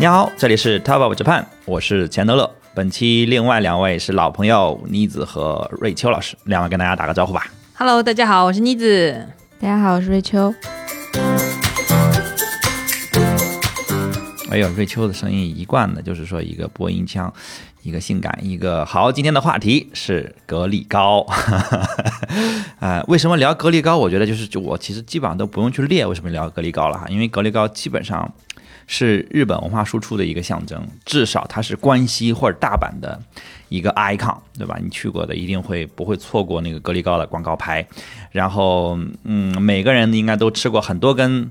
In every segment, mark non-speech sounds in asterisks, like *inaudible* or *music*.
你好，这里是 Top of Japan，我是钱德勒。本期另外两位是老朋友妮子和瑞秋老师，两位跟大家打个招呼吧。Hello，大家好，我是妮子。大家好，我是瑞秋。哎呦，瑞秋的声音一贯的就是说一个播音腔，一个性感，一个好。今天的话题是格力高，啊，*laughs* 为什么聊格力高？我觉得就是就我其实基本上都不用去列为什么聊格力高了哈，因为格力高基本上是日本文化输出的一个象征，至少它是关西或者大阪的一个 icon，对吧？你去过的一定会不会错过那个格力高的广告牌，然后嗯，每个人应该都吃过很多根。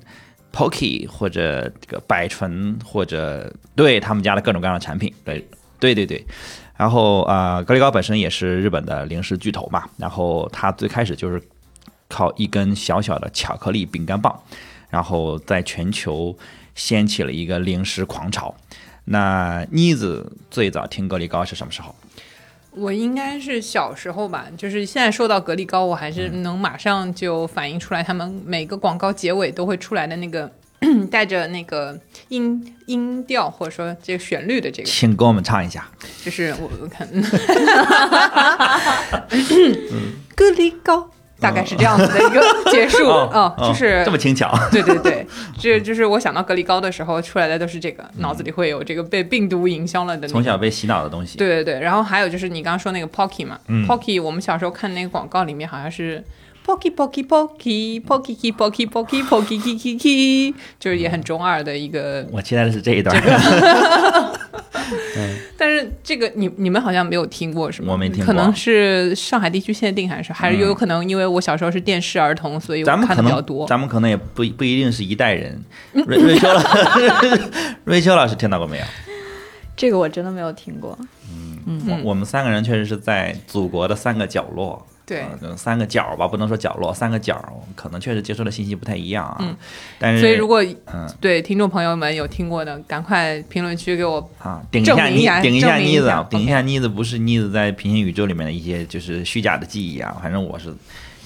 Pocky 或者这个百醇或者对他们家的各种各样的产品，对对对对，然后啊、格力高本身也是日本的零食巨头嘛，然后它最开始就是靠一根小小的巧克力饼干棒，然后在全球掀起了一个零食狂潮。那妮子最早听格力高是什么时候？我应该是小时候吧，就是现在说到格力高，我还是能马上就反映出来，他们每个广告结尾都会出来的那个 *clears throat* 带着那个音音调或者说这个旋律的这个，请给我们唱一下。就是我我看，*laughs* 格力高。大概是这样子的一个结束哦哦，就是这么轻巧。对对对，*laughs* 这就是我想到格力高的时候出来的都是这个，脑子里会有这个被病毒影响了的、从小被洗脑的东西。对对对，然后还有就是你刚刚说那个 Pocky 嘛、嗯、，Pocky 我们小时候看那个广告里面好像是 Pocky Pocky Pocky Pocky Pocky Pocky Pocky Pocky，就是也很中二的一个。我期待的是这一段。*laughs* 但是这个你你们好像没有听过是吗？我没听过，可能是上海地区限定，还是还是有可能因为我小时候是电视儿童，所以我看的比较多。咱们可能也不不一定是一代人。瑞瑞秋老 *laughs* 瑞秋老师听到过没有？这个我真的没有听过。嗯嗯，我我们三个人确实是在祖国的三个角落。对、呃，三个角吧，不能说角落，三个角，可能确实接收的信息不太一样啊。嗯，但是所以如果嗯，对听众朋友们有听过的，赶快评论区给我啊顶一下妮，顶一下妮子啊，顶一下妮子不是妮子在平行宇宙里面的一些就是虚假的记忆啊，反正我是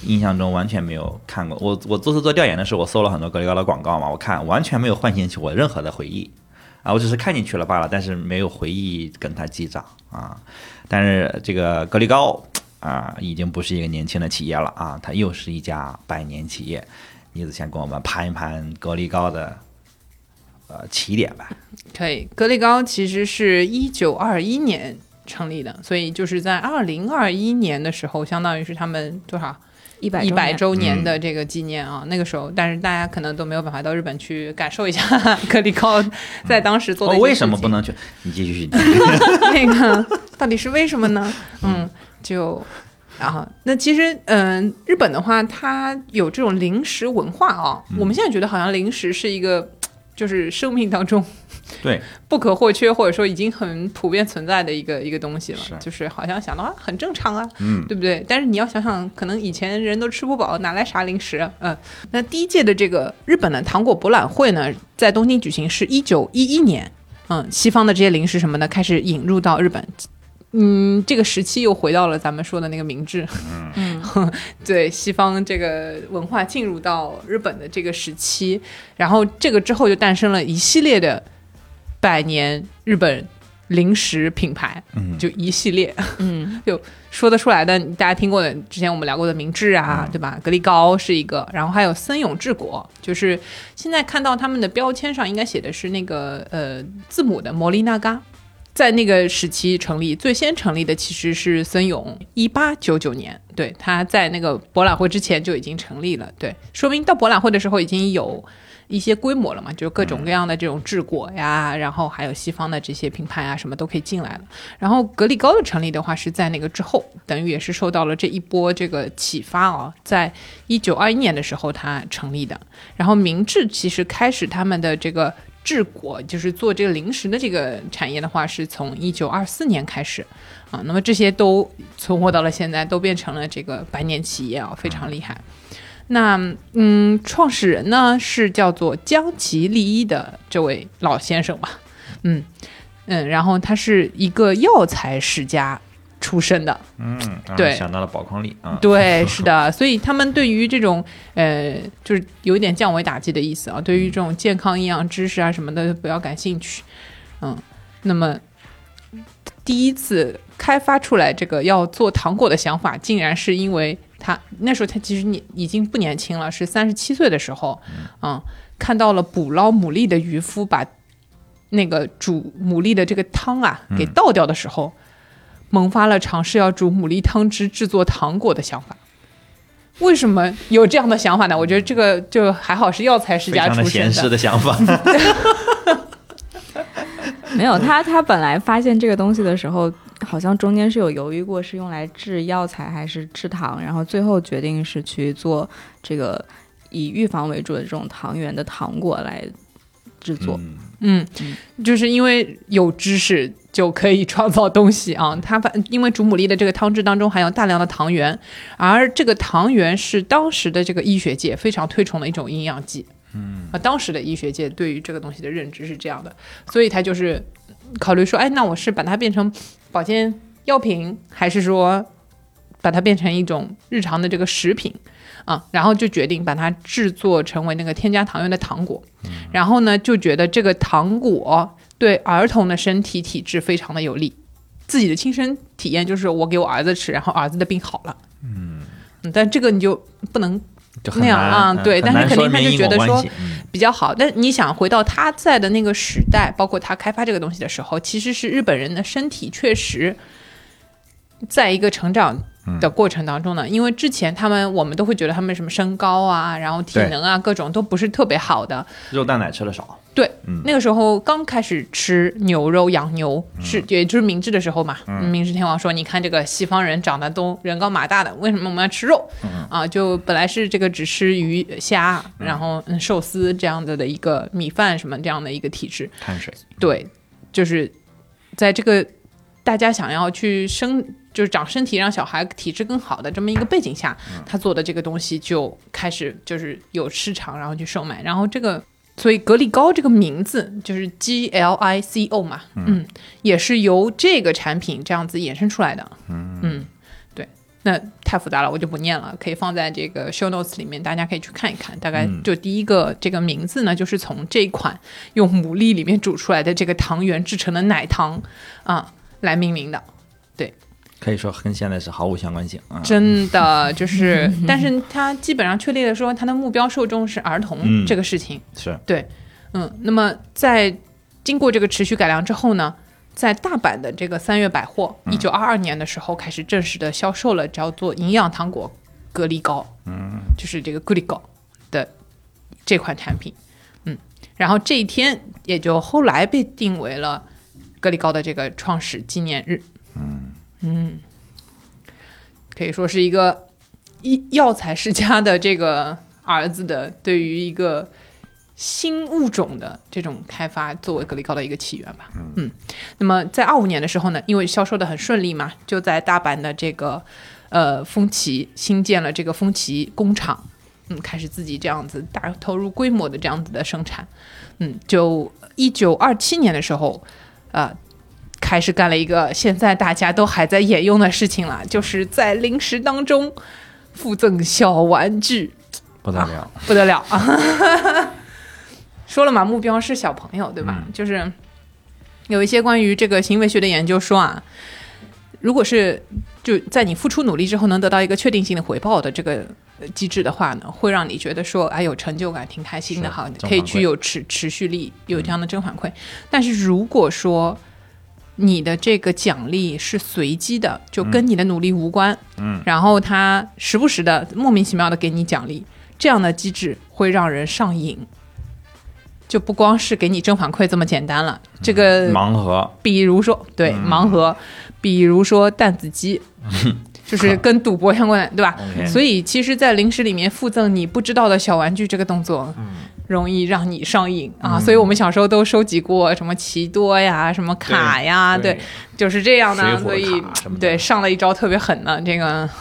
印象中完全没有看过。我我做次做调研的时候，我搜了很多格力高的广告嘛，我看完全没有唤醒起我任何的回忆啊，我只是看进去了罢了，但是没有回忆跟他记账啊。但是这个格力高。啊，已经不是一个年轻的企业了啊，它又是一家百年企业。妮子先跟我们盘一盘格力高的呃起点吧。可以，格力高其实是一九二一年成立的，所以就是在二零二一年的时候，相当于是他们多少一百一百周年嗯的这个纪念啊。嗯、那个时候，但是大家可能都没有办法到日本去感受一下 *laughs* 格力高在当时做的、哦。为什么不能去？你继续。*laughs* 那个到底是为什么呢？嗯。就，然后那其实，嗯、呃，日本的话，它有这种零食文化啊、嗯。我们现在觉得好像零食是一个，就是生命当中对不可或缺，或者说已经很普遍存在的一个一个东西了。是就是好像想到啊，很正常啊，嗯，对不对？但是你要想想，可能以前人都吃不饱，哪来啥零食啊？嗯，那第一届的这个日本的糖果博览会呢，在东京举行，是一九一一年。嗯，西方的这些零食什么的开始引入到日本。嗯，这个时期又回到了咱们说的那个明治，嗯，*laughs* 对，西方这个文化进入到日本的这个时期，然后这个之后就诞生了一系列的百年日本零食品牌，嗯，就一系列，嗯，*laughs* 就说得出来的，大家听过的，之前我们聊过的明治啊，嗯、对吧？格力高是一个，然后还有森永治国，就是现在看到他们的标签上应该写的是那个呃字母的摩利纳嘎。在那个时期成立，最先成立的其实是森永，一八九九年，对，他在那个博览会之前就已经成立了，对，说明到博览会的时候已经有一些规模了嘛，就各种各样的这种治果呀，然后还有西方的这些品牌啊，什么都可以进来了。然后格力高的成立的话是在那个之后，等于也是受到了这一波这个启发啊，在一九二一年的时候它成立的。然后明治其实开始他们的这个。治国就是做这个零食的这个产业的话，是从一九二四年开始啊。那么这些都存活到了现在，都变成了这个百年企业啊，非常厉害。那嗯，创始人呢是叫做江崎利一的这位老先生吧，嗯嗯，然后他是一个药材世家出身的，嗯，啊对。想到了宝矿力啊，对，是的，所以他们对于这种呃，就是有一点降维打击的意思啊，对于这种健康营养知识啊什么的不要感兴趣。嗯，那么第一次开发出来这个要做糖果的想法，竟然是因为他那时候他其实你已经不年轻了，是三十七岁的时候，嗯，看到了捕捞牡蛎的渔夫把那个煮牡蛎的这个汤啊给倒掉的时候，萌发了尝试要煮牡蛎汤汁制作糖果的想法。为什么有这样的想法呢？我觉得这个就还好是药材世家非常的出身闲适的想法。*laughs* 没有他，他本来发现这个东西的时候，好像中间是有犹豫过，是用来制药材还是制糖，然后最后决定是去做这个以预防为主的这种糖源的糖果来制作。嗯嗯，就是因为有知识就可以创造东西啊。*laughs* 它反因为煮牡蛎的这个汤汁当中含有大量的糖原，而这个糖原是当时的这个医学界非常推崇的一种营养剂。嗯，啊，当时的医学界对于这个东西的认知是这样的，所以他就是考虑说，哎，那我是把它变成保健药品，还是说把它变成一种日常的这个食品啊？然后就决定把它制作成为那个添加糖原的糖果。然后呢，就觉得这个糖果对儿童的身体体质非常的有利。自己的亲身体验就是，我给我儿子吃，然后儿子的病好了。嗯，但这个你就不能那样啊对但是肯定他就觉得说比较好。但你想回到他在的那个时代，包括他开发这个东西的时候，其实是日本人的身体确实在一个成长的过程当中呢。因为之前他们我们都会觉得他们什么身高啊，然后体能啊，各种都不是特别好的。肉蛋奶吃的少，对，嗯那个时候刚开始吃牛肉、养牛，是也就是明治的时候嘛。明治天皇说：“你看这个西方人长得都人高马大的，为什么我们要吃肉？啊，就本来是这个只吃鱼虾，然后嗯寿司这样子的一个米饭什么这样的一个体质。碳水。对，就是在这个大家想要去生，就是长身体，让小孩体质更好的这么一个背景下，他做的这个东西就开始就是有市场，然后去售卖，然后这个。所以格力高这个名字就是 G L I C O 嘛，嗯，也是由这个产品这样子衍生出来的，嗯对，那太复杂了，我就不念了，可以放在这个 show notes 里面，大家可以去看一看。大概就第一个这个名字呢，就是从这一款用牡蛎里面煮出来的这个糖原制成的奶糖啊、来命名的。可以说跟现在是毫无相关性啊。真的 *laughs* 就是，但是他基本上确立了说他的目标受众是儿童嗯这个事情。是对，嗯，那么在经过这个持续改良之后呢，在大阪的这个三月百货，一九二二年的时候开始正式的销售了叫做营养糖果隔离膏，嗯，就是这个格力高的这款产品，嗯，然后这一天也就后来被定为了格力高的这个创始纪念日，嗯可以说是一个医药材世家的这个儿子的对于一个新物种的这种开发作为格力高的一个起源吧。嗯，那么在二五年的时候呢，因为销售的很顺利嘛，就在大阪的这个呃丰崎新建了这个丰崎工厂，嗯，开始自己这样子大投入规模的这样子的生产。嗯，就一九二七年的时候，呃。开始干了一个现在大家都还在沿用的事情了，就是在零食当中附赠小玩具，不得了。不得了啊！*laughs* 说了嘛，目标是小朋友，对吧？就是有一些关于这个行为学的研究说啊，如果是就在你付出努力之后能得到一个确定性的回报的这个呃机制的话呢，会让你觉得说哎有成就感，挺开心的是哈，可以去有持持续力，有这样的正反馈。但是如果说你的这个奖励是随机的，就跟你的努力无关，嗯，然后他时不时的莫名其妙的给你奖励，这样的机制会让人上瘾。就不光是给你正反馈这么简单了，这个盲盒，比如说对盲盒，比如说弹子机，*laughs* 就是跟赌博相关的，对吧？*laughs* 所以其实，在零食里面附赠你不知道的小玩具这个动作，容易让你上瘾啊。所以我们小时候都收集过什么奇多呀、什么卡呀，对，就是这样的。所以对上了一招特别狠的这个。*laughs*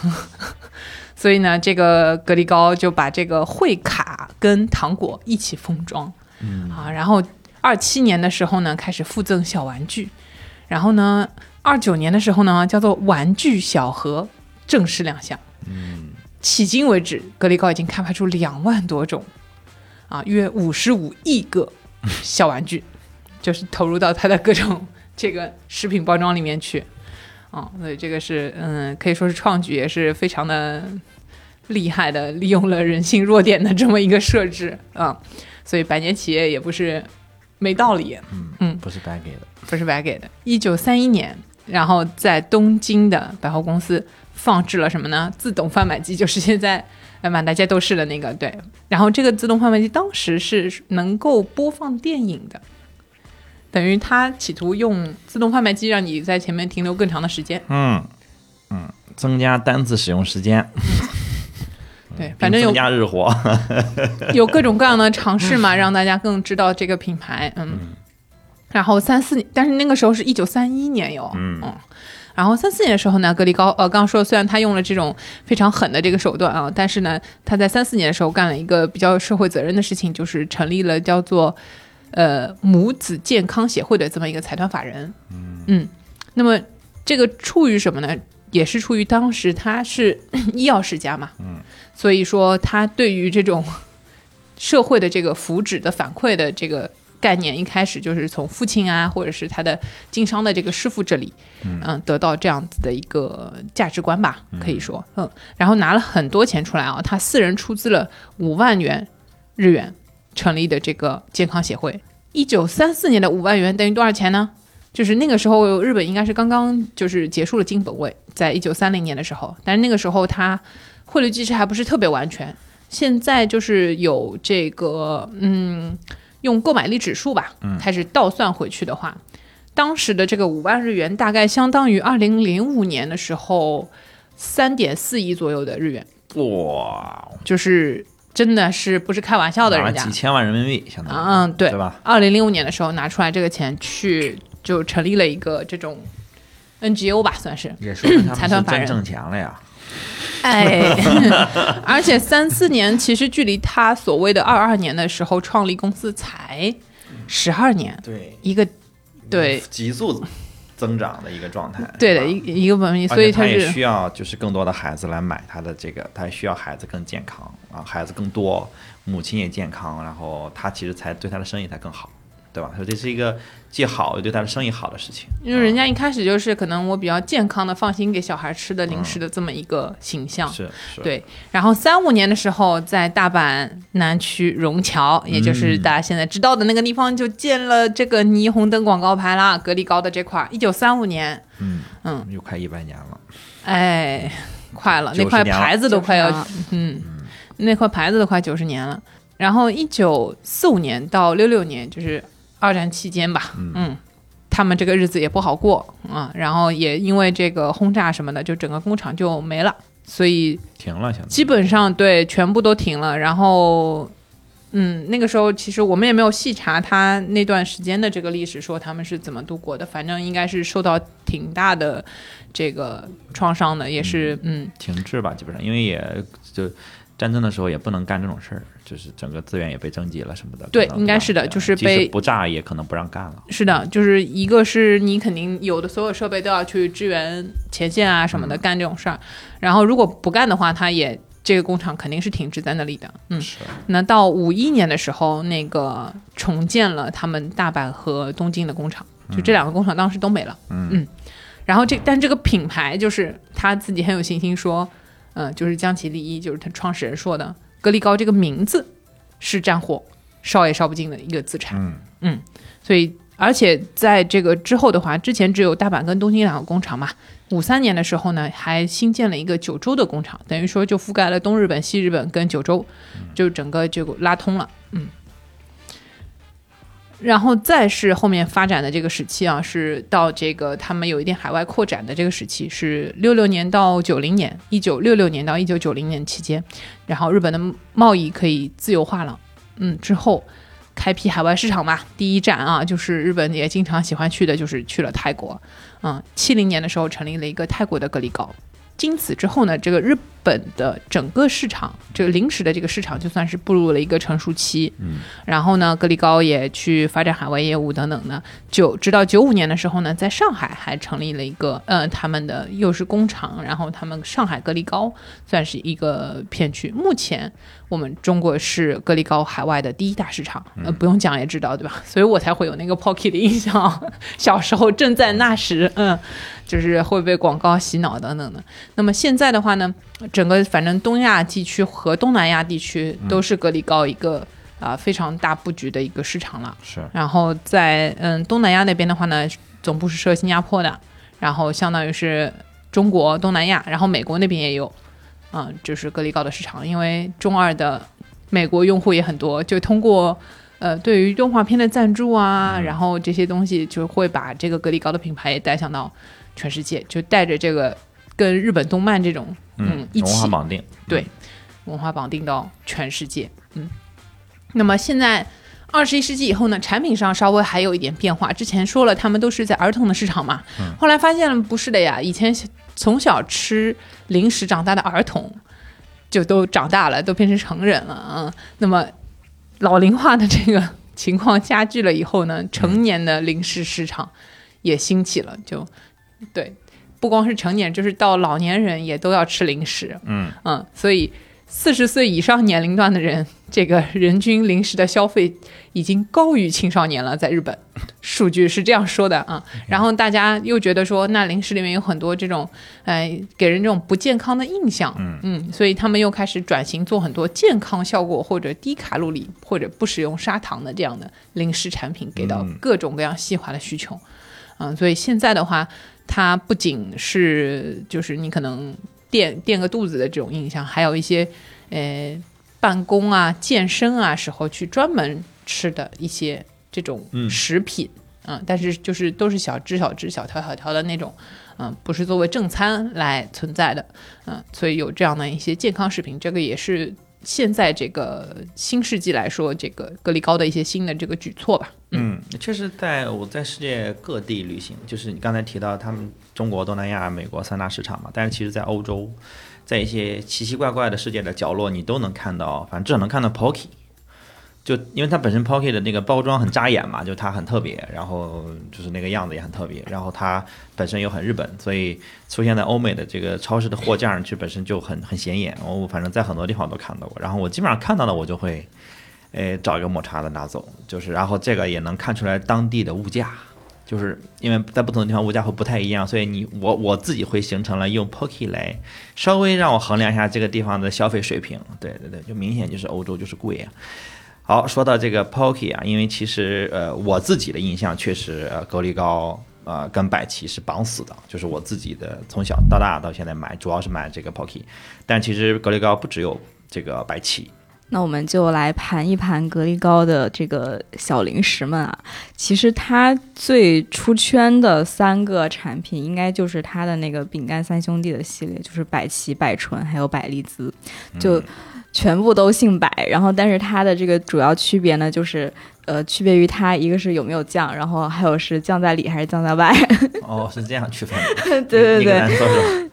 所以呢，这个格力高就把这个会卡跟糖果一起封装，嗯啊，然后二七年的时候呢，开始附赠小玩具，然后呢，二九年的时候呢，叫做玩具小盒正式亮相。嗯，迄今为止，格力高已经开发出两万多种，啊，约五十五亿个小玩具。就是投入到它的各种这个食品包装里面去。啊，所以这个是嗯，可以说是创举，也是非常的厉害的，利用了人性弱点的这么一个设置啊、所以百年企业也不是没道理。嗯不是白给的。不是白给的。一九三一年，然后在东京的百货公司放置了什么呢？自动贩卖机，就是现在呃满大街都是的那个。对，然后这个自动贩卖机当时是能够播放电影的，等于他企图用自动贩卖机让你在前面停留更长的时间。嗯嗯，增加单次使用时间，*laughs* 对，反正有日活。*laughs* 有各种各样的尝试嘛，让大家更知道这个品牌。嗯，然后三四年，但是那个时候是一九三一年哟。嗯然后三四年的时候呢，格力高呃，刚刚说虽然他用了这种非常狠的这个手段啊，但是呢，他在三四年的时候干了一个比较有社会责任的事情，就是成立了叫做呃母子健康协会的这么一个财团法人。嗯那么这个出于什么呢？也是出于当时他是医药世家嘛，嗯，所以说他对于这种社会的这个福祉的反馈的这个概念，一开始就是从父亲啊，或者是他的经商的这个师傅这里，嗯，得到这样子的一个价值观吧，可以说，嗯，然后拿了很多钱出来啊，他私人出资了五万元日元成立的这个健康协会。一九三四年的五万元等于多少钱呢？就是那个时候，日本应该是刚刚就是结束了金本位，在一九三零年的时候，但是那个时候它汇率机制还不是特别完全。现在就是有这个，嗯，用购买力指数吧，开始倒算回去的话，当时的这个五万日元大概相当于二零零五年的时候三点四亿左右的日元，哇，就是真的是不是开玩笑的，人家几，千万人民币，相当于，嗯，对对吧？二零零五年的时候拿出来这个钱去，就成立了一个这种 NGO 吧，算是。也说明他们是 *coughs* 财团法人真挣钱了呀。哎，*laughs* 而且三四年其实距离他所谓的二二年的时候创立公司才十二年，对，一个对。急速增长的一个状态。对的啊一一个文明，所以他也需要就是更多的孩子来买他的这个，他需要孩子更健康啊，孩子更多，母亲也健康，然后他其实才对他的生意才更好，对吧？所以这是一个既好又对他的生意好的事情。因为人家一开始就是可能我比较健康的放心给小孩吃的零食的这么一个形象。是是，对，然后三五年的时候，在大阪南区荣桥，也就是大家现在知道的那个地方，就建了这个霓虹灯广告牌啦，格力高的这块。一九三五年，嗯嗯，又快一百年了。哎，快了，90那块牌子都快要90了，嗯，那块牌子都快九十年了。然后一九四五年到六六年，就是二战期间吧，嗯。他们这个日子也不好过啊、然后也因为这个轰炸什么的，就整个工厂就没了，所以停了，现在基本上对全部都停了。然后，嗯，那个时候其实我们也没有细查他那段时间的这个历史，说他们是怎么度过的。反正应该是受到挺大的这个创伤的，也是嗯停滞吧，基本上，因为也就战争的时候也不能干这种事儿，就是整个资源也被征集了什么的。对应该是的就是被不炸也可能不让干了。是的，就是一个是你肯定有的所有设备都要去支援前线啊什么的干这种事儿，然后如果不干的话，它也这个工厂肯定是停滞在那里的。嗯，是，那到五一年的时候，那个重建了他们大阪和东京的工厂，就这两个工厂当时都没了。嗯然后这但这个品牌就是他自己很有信心说，嗯、就是江崎利一，就是他创始人说的，格力高这个名字是战火烧也烧不尽的一个资产。嗯所以而且在这个之后的话，之前只有大阪跟东京两个工厂嘛。五三年的时候呢，还新建了一个九州的工厂，等于说就覆盖了东日本、西日本跟九州，就整个就拉通了。嗯，然后再是后面发展的这个时期啊，是到这个他们有一点海外扩展的这个时期，是六六年到九零年，一九六六年到一九九零年期间，然后日本的贸易可以自由化了。嗯，之后开辟海外市场嘛，第一站啊，就是日本也经常喜欢去的，就是去了泰国。嗯，七零年的时候成立了一个泰国的格力高。经此之后呢，这个日本的整个市场，这个零食的这个市场就算是步入了一个成熟期。嗯，然后呢，格力高也去发展海外业务等等呢。九直到九五年的时候呢，在上海还成立了一个呃他们的又是工厂，然后他们上海格力高算是一个片区。目前我们中国是格力高海外的第一大市场，呃，不用讲也知道对吧？所以我才会有那个 Pocky 的印象，小时候正在那时，嗯。就是会被广告洗脑等等的。那么现在的话呢，整个反正东亚地区和东南亚地区都是格力高一个啊非常大布局的一个市场了。是。然后在嗯东南亚那边的话呢，总部是设新加坡的，然后相当于是中国东南亚，然后美国那边也有，嗯，就是格力高的市场。因为中二的美国用户也很多，就通过呃对于动画片的赞助啊，然后这些东西就会把这个格力高的品牌也带向到。全世界就带着这个跟日本动漫这种嗯一起文化绑定对文化绑定到全世界嗯，那么现在二十一世纪以后呢，产品上稍微还有一点变化。之前说了，他们都是在儿童的市场嘛，后来发现了不是的呀。以前从小吃零食长大的儿童，就都长大了，都变成成人了啊。那么老龄化的这个情况加剧了以后呢，成年的零食市场也兴起了，就。对，不光是成年，就是到老年人也都要吃零食。嗯嗯，所以四十岁以上年龄段的人，这个人均零食的消费已经高于青少年了。在日本，数据是这样说的啊。然后大家又觉得说，那零食里面有很多这种，哎，给人这种不健康的印象。嗯嗯，所以他们又开始转型做很多健康效果或者低卡路里或者不使用砂糖的这样的零食产品，给到各种各样细化的需求。嗯，所以现在的话。它不仅是就是你可能垫垫个肚子的这种印象，还有一些呃办公啊、健身啊时候去专门吃的一些这种食品，嗯，但是就是都是小只小只、小条小条的那种，嗯，不是作为正餐来存在的，嗯，所以有这样的一些健康食品，这个也是。现在这个新世纪来说，这个格力高的一些新的这个举措吧。嗯，确实，在我在世界各地旅行，就是你刚才提到他们中国、东南亚、美国三大市场嘛，但是其实，在欧洲，在一些奇奇怪怪的世界的角落，你都能看到，反正至少能看到 Pocky。就因为它本身 pocket 的那个包装很扎眼嘛，就它很特别，然后就是那个样子也很特别，然后它本身又很日本，所以出现在欧美的这个超市的货架上去本身就很很显眼。我反正在很多地方都看到过，然后我基本上看到的我就会，诶找一个抹茶的拿走，就是然后这个也能看出来当地的物价，就是因为在不同的地方物价会不太一样，所以你我我自己会形成了用 pocket 来稍微让我衡量一下这个地方的消费水平。对对对，就明显就是欧洲就是贵啊。好，说到这个 Pocky 啊，因为其实呃，我自己的印象确实，呃，格力高呃跟百奇是绑死的，就是我自己的从小到大到现在买，主要是买这个 Pocky，但其实格力高不只有这个百奇。那我们就来盘一盘格力高的这个小零食们啊，其实它最出圈的三个产品，应该就是它的那个饼干三兄弟的系列，就是百奇、百醇还有百利滋，就。全部都姓白，然后但是它的这个主要区别呢，就是呃，区别于它一个是有没有酱，然后还有是酱在里还是酱在外。哦，是这样区分的。对 *laughs* 对对。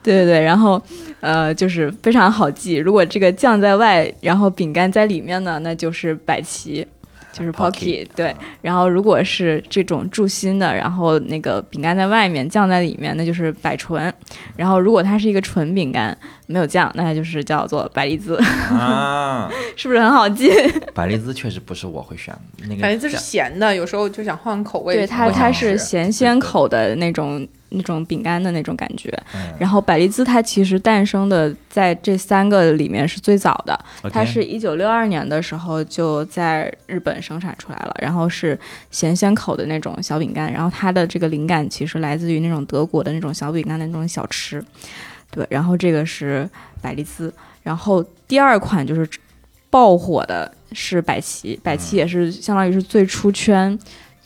对对对，然后呃，就是非常好记，如果这个酱在外，然后饼干在里面呢，那就是百奇。就是 Pocky 对，然后如果是这种注心的，然后那个饼干在外面，酱在里面，那就是百醇。然后如果它是一个纯饼干，没有酱，那它就是叫做百利滋啊，*laughs* 是不是很好记？*laughs* 百利滋确实不是我会选的，那个百利滋是咸的，有时候就想换口味。对它，它是咸鲜口的那种。那种饼干的那种感觉，然后百利滋它其实诞生的在这三个里面是最早的，它是一九六二年的时候就在日本生产出来了，然后是咸鲜口的那种小饼干，然后它的这个灵感其实来自于那种德国的那种小饼干的那种小吃，对，然后这个是百利滋，然后第二款就是爆火的是百奇，百奇也是相当于是最出圈。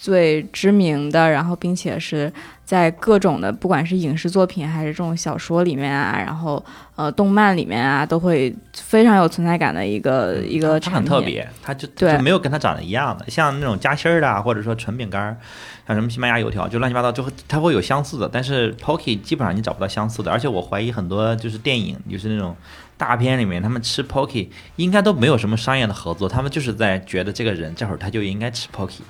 最知名的，然后并且是在各种的不管是影视作品还是这种小说里面啊，然后呃动漫里面啊，都会非常有存在感的一个一个它产品。很特别，它就对就没有跟它长得一样的，像那种夹心儿的啊，或者说纯饼干儿，像什么西班牙油条，就乱七八糟，就会它会有相似的，但是 Pocky 基本上你找不到相似的，而且我怀疑很多就是电影，就是那种大片里面，他们吃 Pocky 应该都没有什么商业的合作，他们就是在觉得这个人这会儿他就应该吃 Pocky。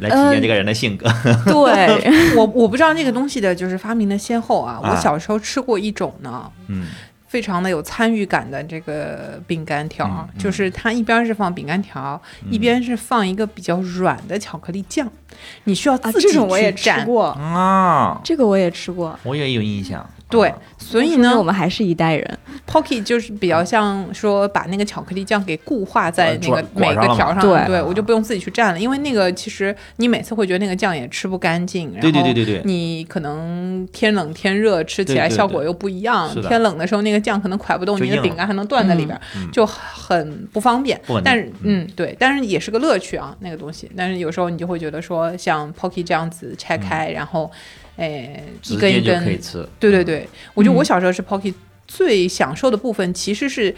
来体现这个人的性格，对，*laughs* 我我不知道那个东西的就是发明的先后啊。啊我小时候吃过一种呢，嗯，非常的有参与感的这个饼干条，嗯嗯就是它一边是放饼干条，一边是放一个比较软的巧克力酱，你需要啊，自己这种我也吃去蘸。过，啊，这个我也吃过。我也有印象，对啊，所以呢我们还是一代人。，Pocky 就是比较像说把那个巧克力酱给固化在那个每个条上，对。对我就不用自己去蘸了，因为那个其实你每次会觉得那个酱也吃不干净，然对对后对对对，你可能天冷天热吃起来效果又不一样，天冷的时候那个酱可能蒯不动，你的饼干还能断在里边，就很不方便。但是，嗯，对，但是也是个乐趣啊，那个东西。但是有时候你就会觉得说，像 Pocky 这样子拆开，然后，哎，一根一根，可以吃，对对对，我觉得我嗯。小时候吃 Pocky 最享受的部分，其实是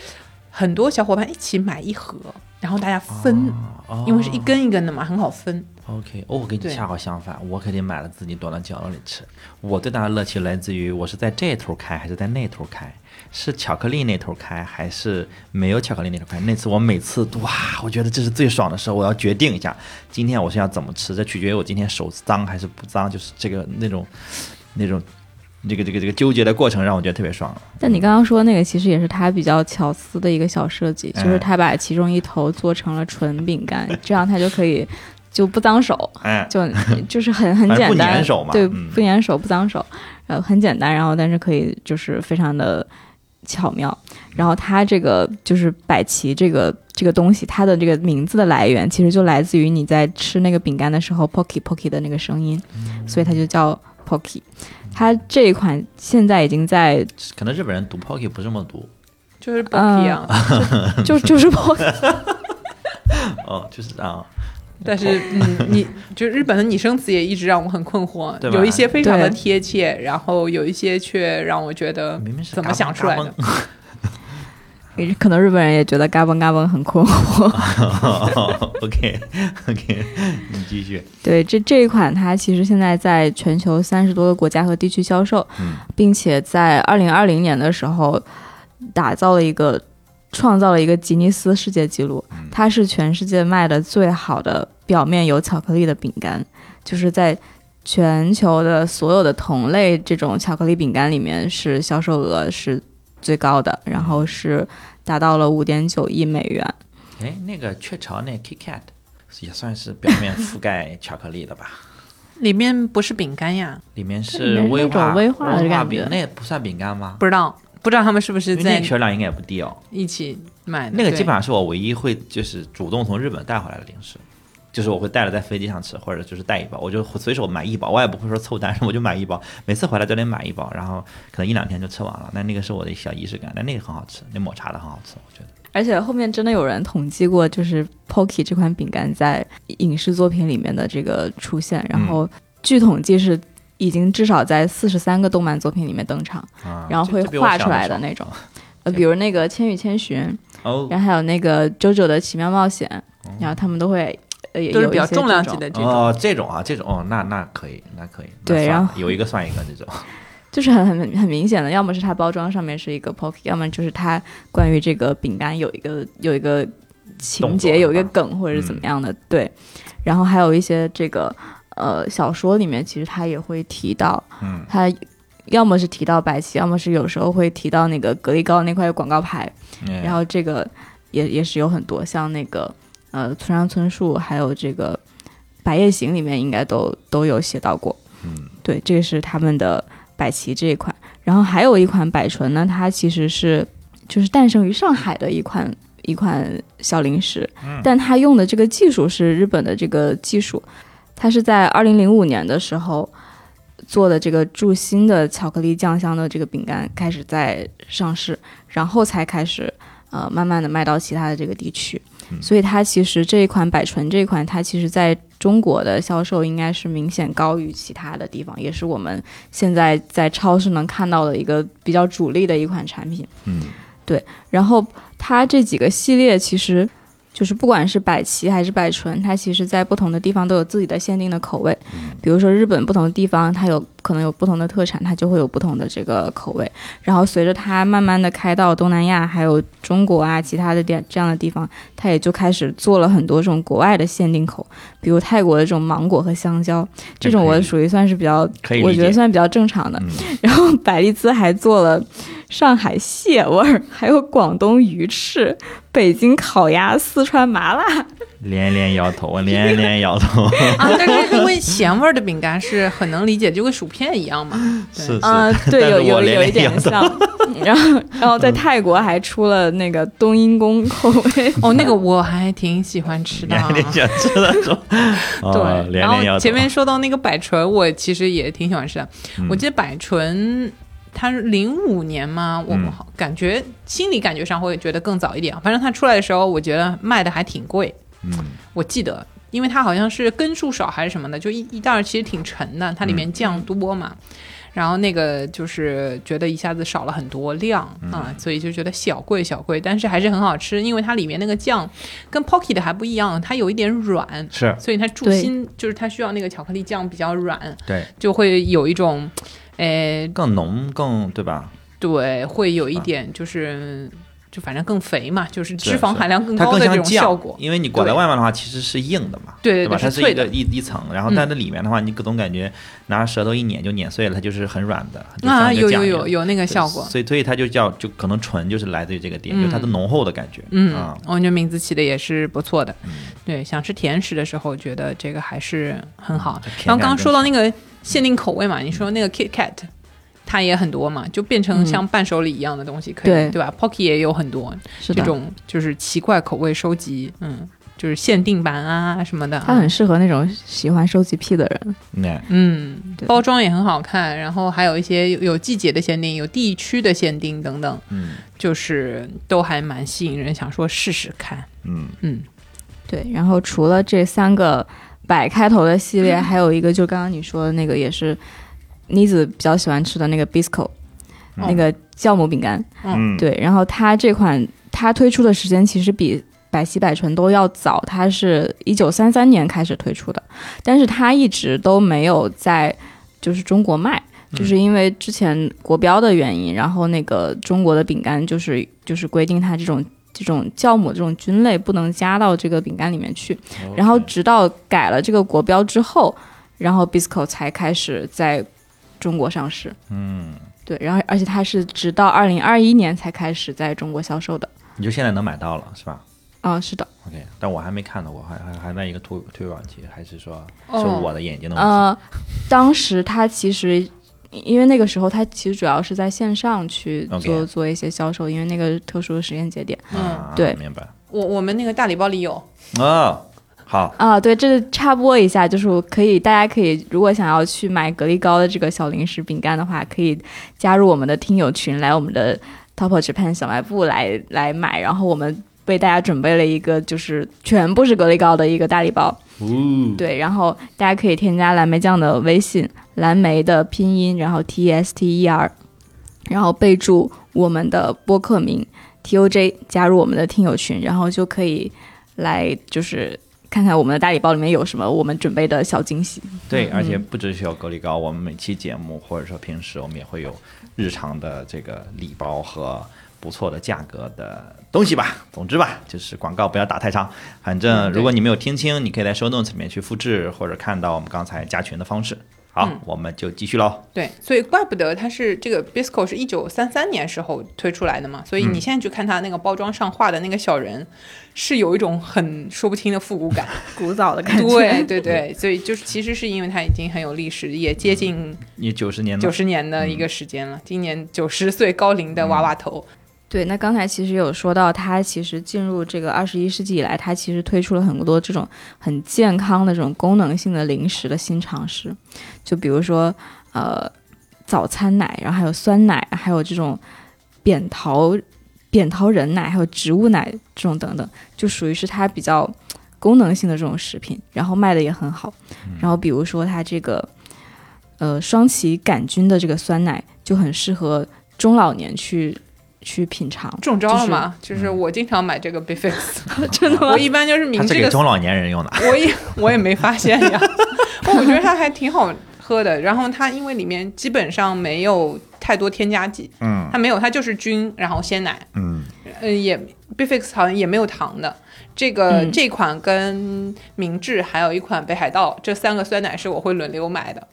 很多小伙伴一起买一盒，然后大家分，哦因为是一根一根的嘛，很好分。OK，哦，我跟你恰好相反，我肯定买了自己躲到角落里吃。我最大的乐趣来自于我是在这头开还是在那头开，是巧克力那头开还是没有巧克力那头开。那次我每次哇，我觉得这是最爽的时候，我要决定一下今天我是要怎么吃，这取决于我今天手脏还是不脏，就是这个那种那种这个这个这个纠结的过程让我觉得特别爽。但你刚刚说那个其实也是他比较巧思的一个小设计，就是哎他把其中一头做成了纯饼干，*laughs* 这样他就可以就不脏手，哎，就就是很很简单不粘手嘛对，嗯不粘手不脏手，呃，很简单，然后但是可以就是非常的巧妙。然后它这个就是百奇这个这个东西，它的这个名字的来源其实就来自于你在吃那个饼干的时候，pocky pocky 的那个声音，嗯所以它就叫 pocky。它这一款现在已经在可能日本人读 Pocky 不这么读。就是 Pocky 啊，*laughs* 就就是 pocky，*laughs* 哦，就是啊，但是嗯，你就日本的拟声词也一直让我很困惑，有一些非常的贴切，然后有一些却让我觉得明明是怎么想出来的。可能日本人也觉得嘎嘣嘎嘣很困惑。*laughs* OK OK，你继续。对，这这一款它其实现在在全球三十多个国家和地区销售，嗯并且在二零二零年的时候打造了一个。创造了一个吉尼斯世界纪录，嗯它是全世界卖的最好的表面有巧克力的饼干，就是在全球的所有的同类这种巧克力饼干里面是销售额是最高的，然后是达到了五点九亿美元。哎，那个雀巢那 KitKat 也算是表面覆盖巧克力的吧？*laughs* 里面不是饼干呀，里面是威化威化的感觉饼，那也不算饼干吗？不知道不知道他们是不是在个销量应该也不低哦。一起买的。那个基本上是我唯一会就是主动从日本带回来的零食，就是我会带着在飞机上吃，或者就是带一包，我就随手买一包，我也不会说凑单，我就买一包，每次回来都得买一包，然后可能一两天就吃完了。那那个是我的小仪式感，但那个很好吃，那抹茶的很好吃，我觉得。而且后面真的有人统计过，就是 Pocky 这款饼干在影视作品里面的这个出现，然后据统计是已经至少在四十三个动漫作品里面登场，啊，然后会画出来的那种。*laughs* 呃，比如那个《千与千寻》，哦然后还有那个《JoJo 的奇妙冒险》，然后他们都会呃也都是有比较重量级的这种。哦，这种啊，这种哦，那那可以，那可以。对然后有一个算一个这种。就是很很很明显的，要么是它包装上面是一个 Pocky，要么就是它关于这个饼干有一个有一个情节，有一个梗或者是怎么样的，对。然后还有一些这个呃小说里面，其实它也会提到，嗯，它要么是提到白棋，要么是有时候会提到那个格力高那块广告牌，嗯然后这个也也是有很多，像那个呃村上春树，还有这个《白夜行》里面应该都都有写到过。嗯，对，这个是他们的百奇这一款。然后还有一款百醇呢，它其实是就是诞生于上海的一款一款小零食，但它用的这个技术是日本的这个技术，它是在二零零五年的时候做的这个注新的巧克力酱香的这个饼干开始在上市，然后才开始呃慢慢的卖到其他的这个地区。所以它其实这一款百醇这一款，它其实在中国的销售应该是明显高于其他的地方，也是我们现在在超市能看到的一个比较主力的一款产品。嗯，对然后它这几个系列其实就是不管是百奇还是百醇，它其实在不同的地方都有自己的限定的口味。比如说日本不同的地方，它有可能有不同的特产，它就会有不同的这个口味。然后随着它慢慢的开到东南亚，还有中国啊其他的点这样的地方，它也就开始做了很多这种国外的限定口，比如泰国的这种芒果和香蕉，这种我属于算是比较，我觉得算比较正常的。嗯然后百利滋还做了上海蟹味儿，还有广东鱼翅、北京烤鸭、四川麻辣。连连摇头，我连连摇头。啊，但是因为咸味儿的饼干是很能理解，就跟薯片一样嘛。*laughs* 是是，啊、对，有有有一点像。*laughs* 然后，然后在泰国还出了那个冬阴功口味。哦，那个我还挺喜欢吃的啊。*laughs* 连连想吃的对，然。后前面说到那个百醇，我其实也挺喜欢吃的。嗯我记得百醇，它是零五年吗，我嗯。好感觉心里感觉上会觉得更早一点。反正它出来的时候，我觉得卖的还挺贵。嗯。我记得，因为它好像是根数少还是什么的，就一一袋儿其实挺沉的，它里面酱多嘛。然后那个就是觉得一下子少了很多量啊、所以就觉得小贵小贵，但是还是很好吃，因为它里面那个酱跟 Pocky 的还不一样，它有一点软，是。所以它注心就是它需要那个巧克力酱比较软，对，就会有一种，呃，更浓更对吧？对，会有一点就是。就反正更肥嘛，就是脂肪含量更高的这更像酱种效果。因为你裹在外面的话，其实是硬的嘛，对对它是一个一一层，然后嗯。但是里面的话，你总感觉拿舌头一碾就碾碎了，它就是很软的，就啊，有有有有那个效果，所以所以它就叫就可能纯就是来自于这个点，嗯。就它的浓厚的感觉，嗯啊，，我觉得名字起的也是不错的。嗯。对，想吃甜食的时候，觉得这个还是很好。嗯然后刚刚说到那，个限定口味嘛，你说那个 Kit Kat，它也很多嘛，就变成像伴手礼一样的东西，可以对对吧？Pocky 也有很多，这种就是奇怪口味收集，嗯，就是限定版啊什么的啊。它很适合那种喜欢收集癖的人。嗯包装也很好看，然后还有一些有有季节的限定，有地区的限定等等，嗯就是都还蛮吸引人，想说试试看。嗯嗯，对，然后除了这三个百开头的系列，还有一个就刚刚你说的那个，也是妮子比较喜欢吃的那个 Bisco，、嗯那个酵母饼干。嗯，对，然后它这款它推出的时间其实比百喜百醇都要早，它是一九三三年开始推出的，但是它一直都没有在就是中国卖。就是因为之前国标的原因，然后那个中国的饼干就是就是规定它这种这种酵母这种菌类不能加到这个饼干里面去，然后直到改了这个国标之后，然后 Bisco 才开始在中国上市。嗯，对，然后而且它是直到二零二一年才开始在中国销售的。你就现在能买到了是吧嗯，是的，？OK，但我还没看到，过还还还在一个推推广期，还是说是哦我的眼睛的问题？呃，当时它其实。因为那个时候，他其实主要是在线上去做做一些销售，因为那个特殊的时间节点。嗯。对。明白。我我们那个大礼包里有，啊，好，啊。对，这个插播一下，就是我可以，大家可以如果想要去买格力高的这个小零食饼干的话，可以加入我们的听友群，来我们的 Top of Japan 小卖部来来买，然后我们为大家准备了一个就是全部是格力高的一个大礼包。嗯，对，然后大家可以添加蓝莓酱的微信，蓝莓的拼音，然后 T S T E R，然后备注我们的播客名 T O J，加入我们的听友群，然后就可以来就是看看我们的大礼包里面有什么我们准备的小惊喜。对，而且不只是有格力高，我们每期节目或者说平时我们也会有日常的这个礼包和不错的价格的东西吧。总之吧，就是广告不要打太长。反正如果你没有听清，你可以在 show notes 里面去复制或者看到我们刚才加群的方式。好，嗯我们就继续喽。对，所以怪不得它是这个 Bisco 是一九三三年时候推出来的嘛，所以嗯你现在去看它那个包装上画的那个小人，是有一种很说不清的复古感。*laughs* 古早的感觉对对对，所以就是其实是因为它已经很有历史，也接近你九十年九十年的一个时间了，今年九十岁高龄的娃娃头。对，那刚才其实有说到，它其实进入这个二十一世纪以来，它其实推出了很多这种很健康的这种功能性的零食的新尝试，就比如说呃早餐奶，然后还有酸奶，还有这种扁桃扁桃仁奶，还有植物奶这种等等，就属于是它比较功能性的这种食品，然后卖的也很好。然后比如说它这个呃双歧杆菌的这个酸奶就很适合中老年去去品尝。中招了吗？就是我经常买这个 Bifix，*laughs* 真的吗我？一般就是明它是这个，给中老年人用的。*laughs* 我也我也没发现呀。我觉得它还挺好喝的，然后它因为里面基本上没有太多添加剂，嗯它没有，它就是菌，然后鲜奶，嗯，呃，也 Bifix 好像也没有糖的。这个、嗯这款跟明治还有一款北海道，这三个酸奶是我会轮流买的。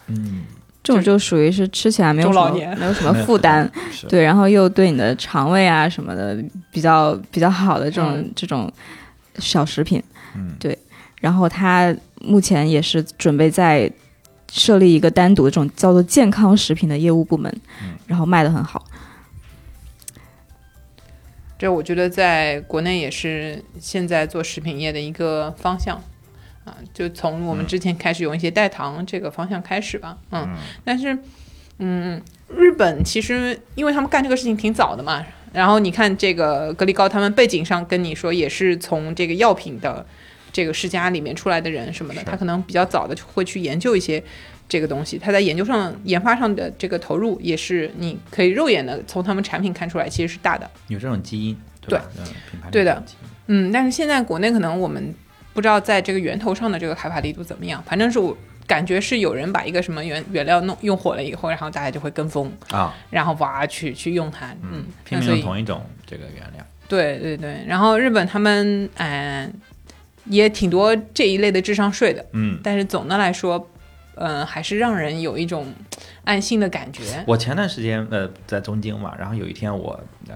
这种就属于是吃起来没有什么老年。没有什么负担，对，然后又对你的肠胃啊什么的比较比较好的这种、嗯。这种小食品，嗯。对。然后它目前也是准备在设立一个单独的这种叫做健康食品的业务部门，嗯。然后卖的很好。这我觉得在国内也是现在做食品业的一个方向啊，就从我们之前开始用一些代糖这个方向开始吧，嗯，但是嗯，日本其实因为他们干这个事情挺早的嘛，然后你看这个格力高，他们背景上跟你说也是从这个药品的这个世家里面出来的人什么的，他可能比较早的就会去研究一些。这个东西，他在研究上、研发上的这个投入，也是你可以肉眼的从他们产品看出来，其实是大的。有这种基因，对品牌对的嗯，但是现在国内可能我们不知道在这个源头上的这个开发力度怎么样，反正是我感觉是有人把一个什么原原料弄用火了以后，然后大家就会跟风，啊，然后哇去去用它，嗯，拼命用同一种这个原料。对对对，然后日本他们嗯、也挺多这一类的智商税的，嗯，但是总的来说，嗯、还是让人有一种安心的感觉。我前段时间呃在东京嘛，然后有一天我呃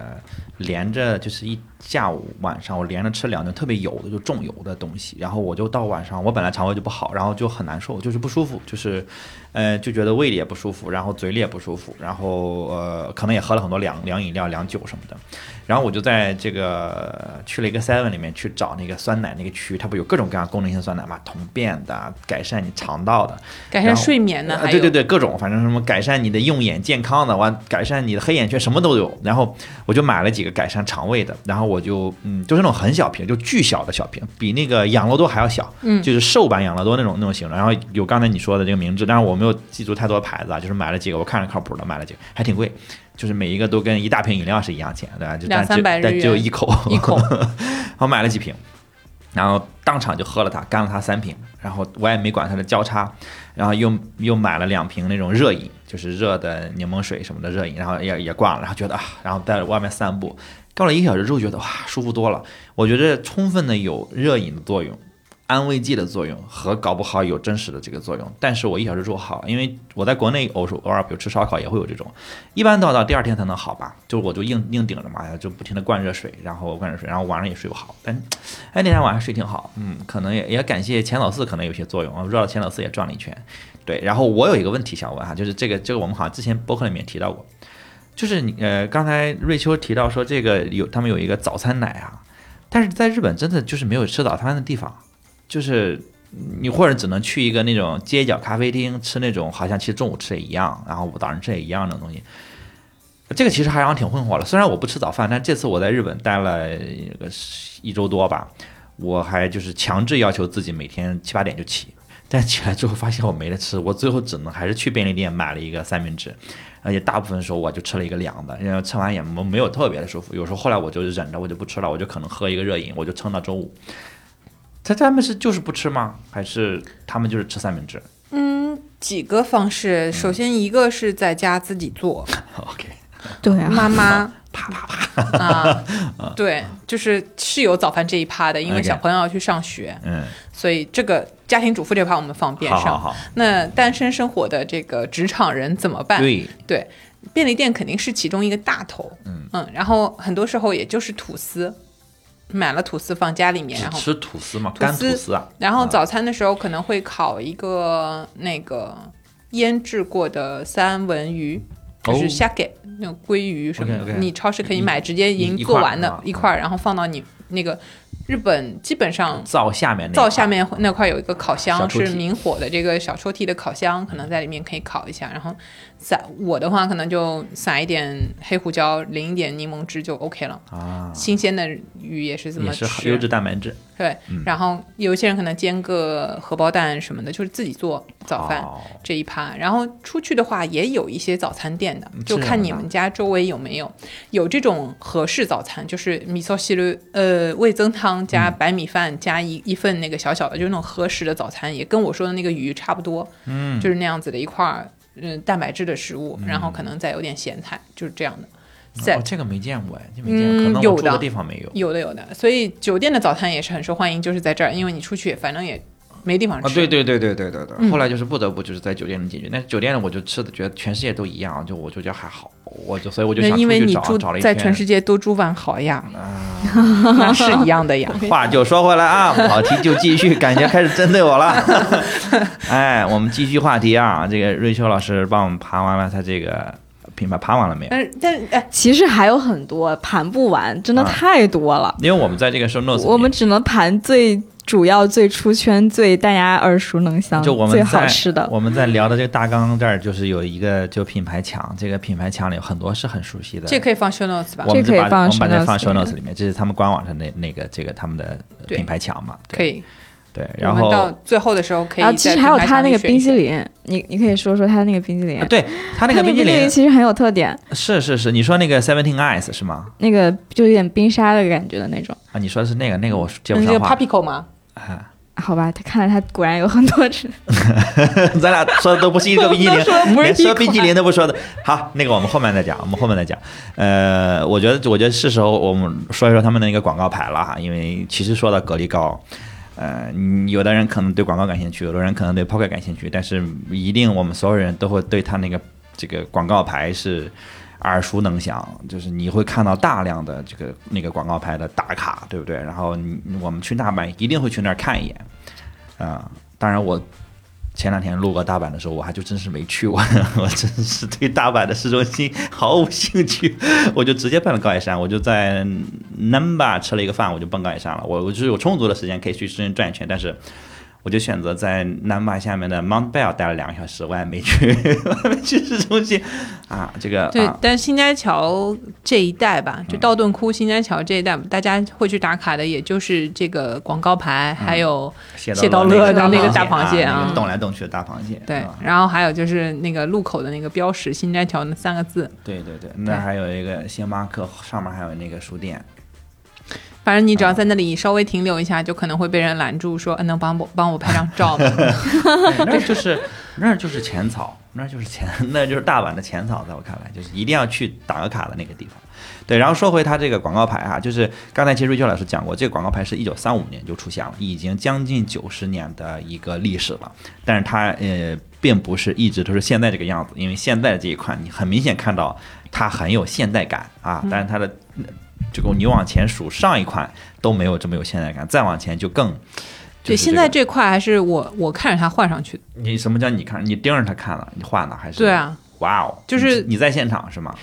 连着就是一下午晚上我连着吃两顿特别油的就重油的东西，然后我就到晚上我本来肠胃就不好，然后就很难受，就是不舒服，就是呃就觉得胃里也不舒服，然后嘴里也不舒服，然后呃可能也喝了很多凉凉饮料、凉酒什么的，然后我就在这个去了一个 Seven 里面去找那个酸奶那个区，它不有各种各样功能性酸奶嘛，通便的、改善你肠道的，改善睡眠的，对对对，各种，反正什么改善你的用眼健康的，完改善你的黑眼圈，什么都有。然后我就买了几个改善肠胃的，然后我就嗯，就是那种很小瓶，就巨小的小瓶，比那个养乐多还要小，嗯就是瘦版养乐多那种那种形状。然后有刚才你说的这个名字，但是我没有记住太多牌子啊，就是买了几个，我看着靠谱的，买了几个，还挺贵，就是每一个都跟一大瓶饮料是一样钱，对吧？就两但只300日但只有一口，一口我买了几瓶，然后当场就喝了它，干了它三瓶，然后我也没管它的交叉，然后又又买了两瓶那种热饮，就是热的柠檬水什么的热饮，然后也也灌了，然后觉得啊，然后在外面散步，干了一个小时之后觉得哇舒服多了，我觉得充分的有热饮的作用。安慰剂的作用和搞不好有真实的这个作用，但是我一小时之后好，因为我在国内偶偶尔比如吃烧烤也会有这种，一般到到第二天才能好吧，就我就硬硬顶着嘛，就不停的灌热水，然后灌热水，然后晚上也睡不好，但哎那天晚上睡挺好，嗯，可能也也感谢钱老四可能有些作用，我绕着钱老四也转了一圈，对，然后我有一个问题想问哈，就是这个这个我们好像之前博客里面提到过，就是你呃刚才瑞秋提到说这个有他们有一个早餐奶啊，但是在日本真的就是没有吃早餐的地方，就是你或者只能去一个那种街角咖啡厅吃那种好像其实中午吃也一样，然后早上吃也一样的东西。这个其实还让我挺困惑的。虽然我不吃早饭，但这次我在日本待了一个一周多吧，我还就是强制要求自己每天七八点就起。但起来之后发现我没得吃，我最后只能还是去便利店买了一个三明治，而且大部分时候我就吃了一个凉的，然后吃完也没没有特别的舒服。有时候后来我就忍着，我就不吃了，我就可能喝一个热饮，我就撑到中午。他他们是就是不吃吗？还是他们就是吃三明治？嗯，几个方式。首先一个是在家自己做？*laughs* OK，对啊，妈妈。啪啪啪。啊，对，就是是有早饭这一趴的，因为小朋友要去上学，嗯，所以这个家庭主妇这趴我们放边上。好好好，那单身生活的这个职场人怎么办？对，便利店肯定是其中一个大头，嗯然后很多时候也就是吐司，买了吐司放家里面，然后吃吐司嘛？吐干司吐司啊？然后啊早餐的时候可能会烤一个那个腌制过的三文鱼，就是哦虾给那种鲑鱼什么的你超市可以买，直接已经做完的啊一块儿，然后放到你那个日本基本上。灶下面那灶下面那块有一个烤箱，是明火的这个小抽屉的烤箱，可能在里面可以烤一下，然后撒我的话可能就撒一点黑胡椒，淋一点柠檬汁就 OK 了。啊，新鲜的鱼也是这么也是吃，优质蛋白质。对，嗯。然后有一些人可能煎个荷包蛋什么的，就是自己做早饭。哦。这一趴，然后出去的话也有一些早餐店的，就看你们家周围有没有有这种合适早餐，就是米索西鲁呃味增汤加白米饭加一一份那个小小的，就是那种合适的早餐，也跟我说的那个鱼差不多，嗯，就是那样子的一块儿嗯蛋白质的食物，然后可能再有点咸菜，就是这样的。哦，这个没见过哎，这没见可能我住的有的地方没有。有的有的，所以酒店的早餐也是很受欢迎，就是在这儿，因为你出去反正也没地方吃。啊，对对对对对对对，嗯后来就是不得不就是在酒店里解决，但是酒店里我就吃的觉得全世界都一样，就我就觉得还好，我就所以我就想因想去找为你住找了一圈在全世界都住万豪呀，那是一样的呀。*laughs* 话就说回来啊，跑题就继续，感觉开始针对我了。*laughs* 哎，我们继续话题啊，这个瑞秋老师帮我们盘完了他这个品牌盘完了没有？但是但其实还有很多盘不完，真的啊太多了。因为我们在这个 show notes，我们只能盘最主要、最出圈、最大家耳熟能详、就我们最好吃的。我们在聊的这个大纲这儿，就是有一个就品牌墙，这个品牌墙里有很多是很熟悉的。这可以放 show notes 吧我？们就把这可以放我们把这 show 放 notes show 里 notes 里面，这是他们官网上那那个这个他们的品牌墙嘛。可以，对，然后到最后的时候可以然后其实还有在它那个冰淇淋，你你可以说说他那个冰淇淋。啊对他那个冰淇淋其实很有特点，是是是，你说那个 Seventeen Eyes 是吗？那个就有点冰沙的感觉的那种。啊，你说的是那个那个我接不那个上话。Papico 吗？啊好吧，他看来他果然有很多吃。*laughs* 咱俩说的都不是一个冰淇淋，*laughs* 连说冰淇淋都不说的。好，那个我们后面再讲，我们后面再讲。呃，我觉得我觉得是时候我们说一说他们的那个广告牌了哈，因为其实说到格力高。呃，有的人可能对广告感兴趣，有的人可能对 Pocket 感兴趣，但是一定我们所有人都会对他那个这个广告牌是耳熟能详，就是你会看到大量的这个那个广告牌的打卡，对不对？然后你我们去大阪一定会去那儿看一眼，啊、当然我前两天路过大阪的时候，我还就真是没去过，*laughs* 我真是对大阪的市中心毫无兴趣，我就直接奔了高野山，我就在 Namba 吃了一个饭，我就奔高野山了。我我就是有充足的时间可以去市中心转一圈，但是我就选择在 Namba 下面的 Mount Bell 待了两个小时，我也没去，*laughs* 去市中心。啊，这个对啊，，但新斋桥这一带吧，就道顿窟、新斋桥这一带，大家会去打卡的，也就是这个广告牌，还有谢谢道乐的那个大螃蟹啊，动来动去的大螃蟹，对啊，然后还有就是那个路口的那个标识“新斋桥”那三个字。对对对，那还有一个星巴克上面还有那个书店。反正你只要在那里稍微停留一下，就可能会被人拦住，说：“呃能帮我帮我拍张照吗 *laughs* 对 *laughs* 那就是那就是浅草，那就是浅，*laughs* 那就是大阪的浅草，在我看来，就是一定要去打个卡的那个地方。对，然后说回它这个广告牌啊，就是刚才其实瑞秋老师讲过，这个广告牌是一九三五年就出现了，已经将近九十年的一个历史了。但是它呃，并不是一直都是现在这个样子，因为现在的这一款你很明显看到它很有现代感啊，但是它的这个你往前数上一款都没有这么有现代感，再往前就更。对，就是这个现在这块还是我我看着它换上去的。你什么叫你看？你盯着他看了，你换了还是？对，啊，哇哦，就是你你在现场是吗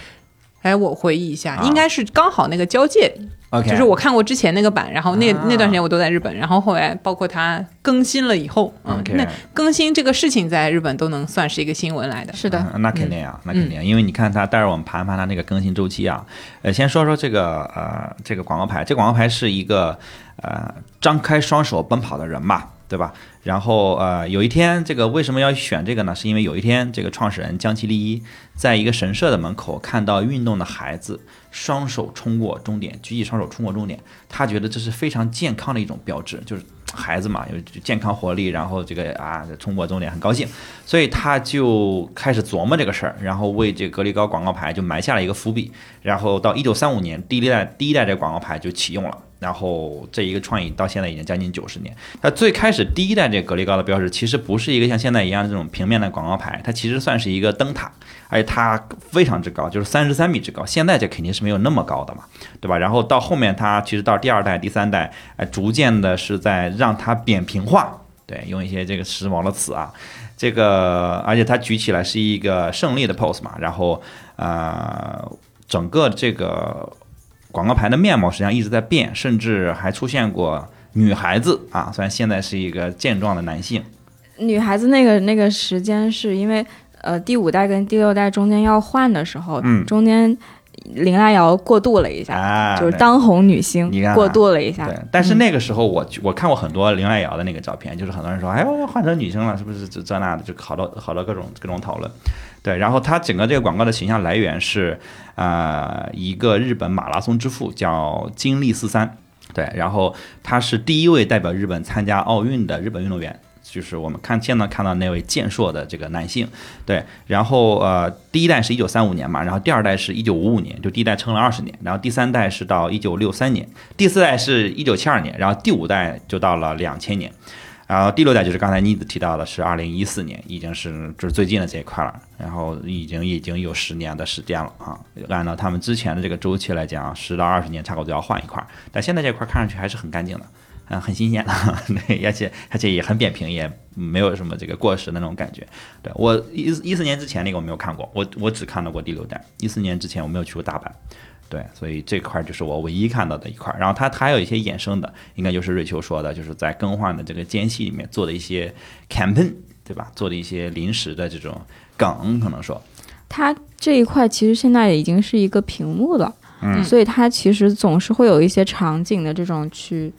哎，我回忆一下，啊应该是刚好那个交界，？OK，就是我看过之前那个版，然后那、啊那段时间我都在日本，然后后来包括它更新了以后，嗯 OK 那更新这个事情在日本都能算是一个新闻来的。是的，嗯那肯定啊，那肯定，因为你看它，待会儿我们盘盘它那个更新周期啊。呃，先说说这个呃这个广告牌，这广告牌是一个呃张开双手奔跑的人嘛，对吧？然后呃有一天，这个为什么要选这个呢？是因为有一天这个创始人江崎利一在一个神社的门口看到运动的孩子双手冲过终点，举起双手冲过终点，他觉得这是非常健康的一种标志，就是孩子嘛有健康活力，然后这个啊冲过终点很高兴。所以他就开始琢磨这个事儿，然后为这个格力高广告牌就埋下了一个伏笔。然后到一九三五年，第一代第一代这广告牌就启用了。然后这一个创意到现在已经将近九十年。它最开始第一代这个格力高的标志其实不是一个像现在一样这种平面的广告牌，它其实算是一个灯塔，而且它非常之高，就是三十三米之高。现在这肯定是没有那么高的嘛，对吧？然后到后面它其实到第二代、第三代，哎，逐渐的是在让它扁平化，对，用一些这个时髦的词啊。这个，而且它举起来是一个胜利的 pose 嘛，然后呃，整个这个广告牌的面貌实际上一直在变，甚至还出现过女孩子啊，虽然现在是一个健壮的男性，女孩子那个那个时间是因为呃第五代跟第六代中间要换的时候，嗯。中间林濑遥过渡了一下，啊，就是当红女星过渡了一下。对，但是那个时候我我看过很多林濑遥的那个照片，就是很多人说，哎呦，换成女生了，是不是这这那的，就好多好多各种各种讨论。对，然后他整个这个广告的形象来源是，呃，一个日本马拉松之父叫金立四三，对，然后他是第一位代表日本参加奥运的日本运动员。就是我们看现在看到那位健硕的这个男性，对，然后呃，第一代是一九三五年嘛，然后第二代是一九五五年，就第一代撑了二十年，然后第三代是到一九六三年，第四代是一九七二年，然后第五代就到了两千年，然后第六代就是刚才妮子提到的是二零一四年，已经是就是最近的这一块了，然后已经已经有十年的时间了啊，按照他们之前的这个周期来讲，十到二十年差不多就要换一块，但现在这块看上去还是很干净的。嗯，很新鲜的，*laughs* 对，而且而且也很扁平，也没有什么这个过时的那种感觉。对我一一四年之前那个我没有看过，我我只看到过第六代。一四年之前我没有去过大阪，对，所以这块就是我唯一看到的一块。然后它它还有一些衍生的，应该就是瑞秋说的，就是在更换的这个间隙里面做的一些 campaign，对吧？做的一些临时的这种梗，可能说，它这一块其实现在已经是一个屏幕了，嗯所以它其实总是会有一些场景的这种去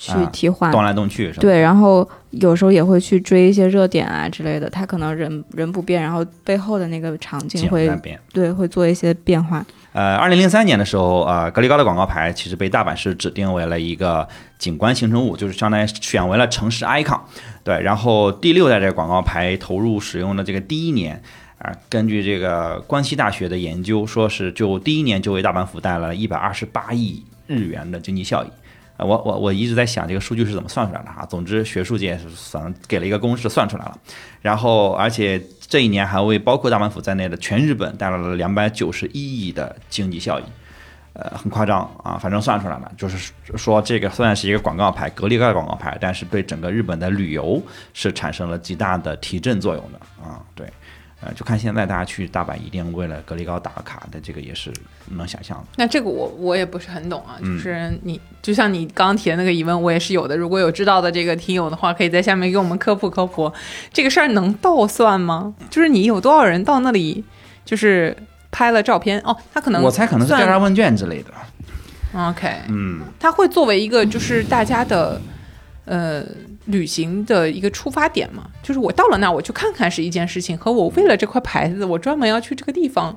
去啊替换。动来动去，是吧？对，然后有时候也会去追一些热点啊之类的，他可能人人不变，然后背后的那个场景景会在变。对会做一些变化。呃，二零零三年的时候，呃，格力高的广告牌其实被大阪市指定为了一个景观形成物，就是相当于选为了城市 icon。对，然后第六代这个广告牌投入使用的这个第一年，啊、根据这个关西大学的研究，说是就第一年就为大阪府带来了一百二十八亿日元的经济效益。我我我一直在想这个数据是怎么算出来的哈。总之，学术界是算给了一个公式算出来了，然后而且这一年还为包括大阪府在内的全日本带来了两百九十一亿的经济效益，呃，很夸张啊，反正算出来了，就是说这个虽然是一个广告牌，格力高广告牌，但是对整个日本的旅游是产生了极大的提振作用的啊，对。呃，就看现在大家去大阪一定为了格力高打卡的，这个也是能想象的。那这个我我也不是很懂啊，嗯就是你就像你刚刚提的那个疑问，我也是有的。如果有知道的这个听友的话，可以在下面给我们科普科普，这个事儿能倒算吗？就是你有多少人到那里，就是拍了照片哦，他可能我猜可能是调查问卷之类的。OK，嗯，他会作为一个就是大家的呃旅行的一个出发点嘛，就是我到了那儿我去看看是一件事情，和我为了这块牌子我专门要去这个地方，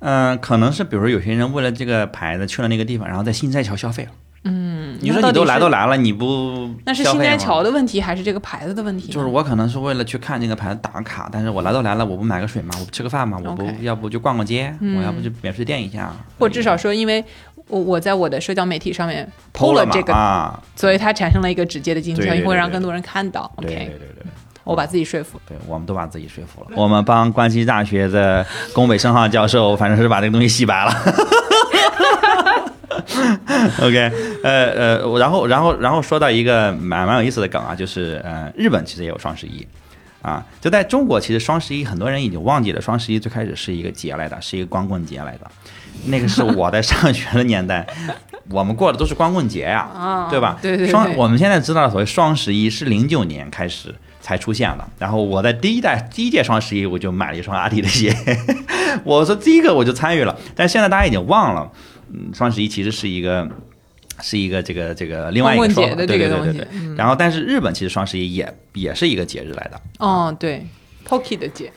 嗯、可能是比如说有些人为了这个牌子去了那个地方，然后在新斋桥消费了。嗯，你说你都来都来了，你不那是新消费吗斋桥的问题还是这个牌子的问题？就是我可能是为了去看这个牌子打个卡，但是我来都来了，我不买个水吗？我不吃个饭吗？我不要不就逛逛街，嗯我要不就免税店一下，或至少说，因为我我在我的社交媒体上面偷了这个，啊，所以它产生了一个直接的经济效应，对对对对会让更多人看到。对对对对。我把自己说服。对，我们都把自己说服了。我们帮关西大学的宫北胜浩教授，反正是把这个东西洗白了。*laughs* OK，呃呃，然后然后然后说到一个蛮蛮有意思的梗啊，就是呃，日本其实也有双十一啊，就在中国，其实双十一很多人已经忘记了，双十一最开始是一个节来的，是一个光棍节来的，那个是我在上学的年代，*laughs* 我们过的都是光棍节呀、啊对吧？对对对双我们现在知道的所谓双十一是零九年开始才出现的。然后我在第一代第一届双十一我就买了一双阿迪的鞋，*laughs* 我说第一个我就参与了，但是现在大家已经忘了，嗯，双十一其实是一个。是一个这个这个另外一个节对对对对对。嗯然后，但是日本其实双十一也也是一个节日来的，哦，对，Pocky 的节，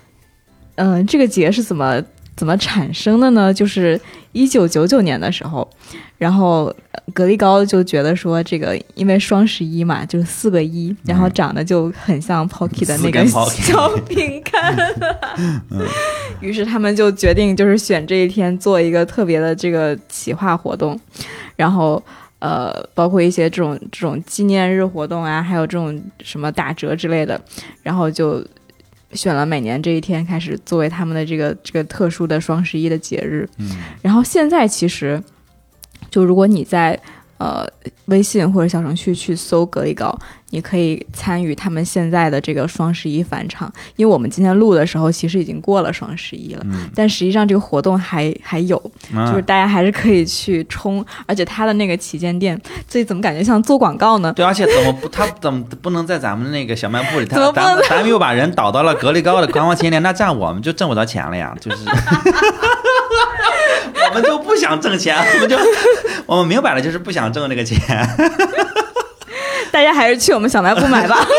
嗯、这个节是怎么怎么产生的呢？就是一九九九年的时候，然后呃格力高就觉得说，这个因为双十一嘛，就是四个一，然后长得就很像 Pocky 的那个小饼干，*laughs* 于是他们就决定就是选这一天做一个特别的这个企划活动，然后。呃，包括一些这种这种纪念日活动啊，还有这种什么打折之类的，然后就选了每年这一天开始作为他们的这个这个特殊的双十一的节日。嗯，然后现在其实，就如果你在呃微信或者小程序去搜格力高，你可以参与他们现在的这个双十一返场。因为我们今天录的时候，其实已经过了双十一了，但实际上这个活动还还有，就是大家还是可以去冲。而且他的那个旗舰店，这怎么感觉像做广告呢？对，而且怎么不，他怎么不能在咱们那个小卖部里？*laughs* 怎么不能咱咱们又把人导到了格力高的官方旗舰店，那这样我们就挣不着钱了呀，就是。*laughs* 我们就不想挣钱，*laughs* 我们就我们明摆了就是不想挣这个钱。*laughs* 大家还是去我们小卖部买吧。*laughs*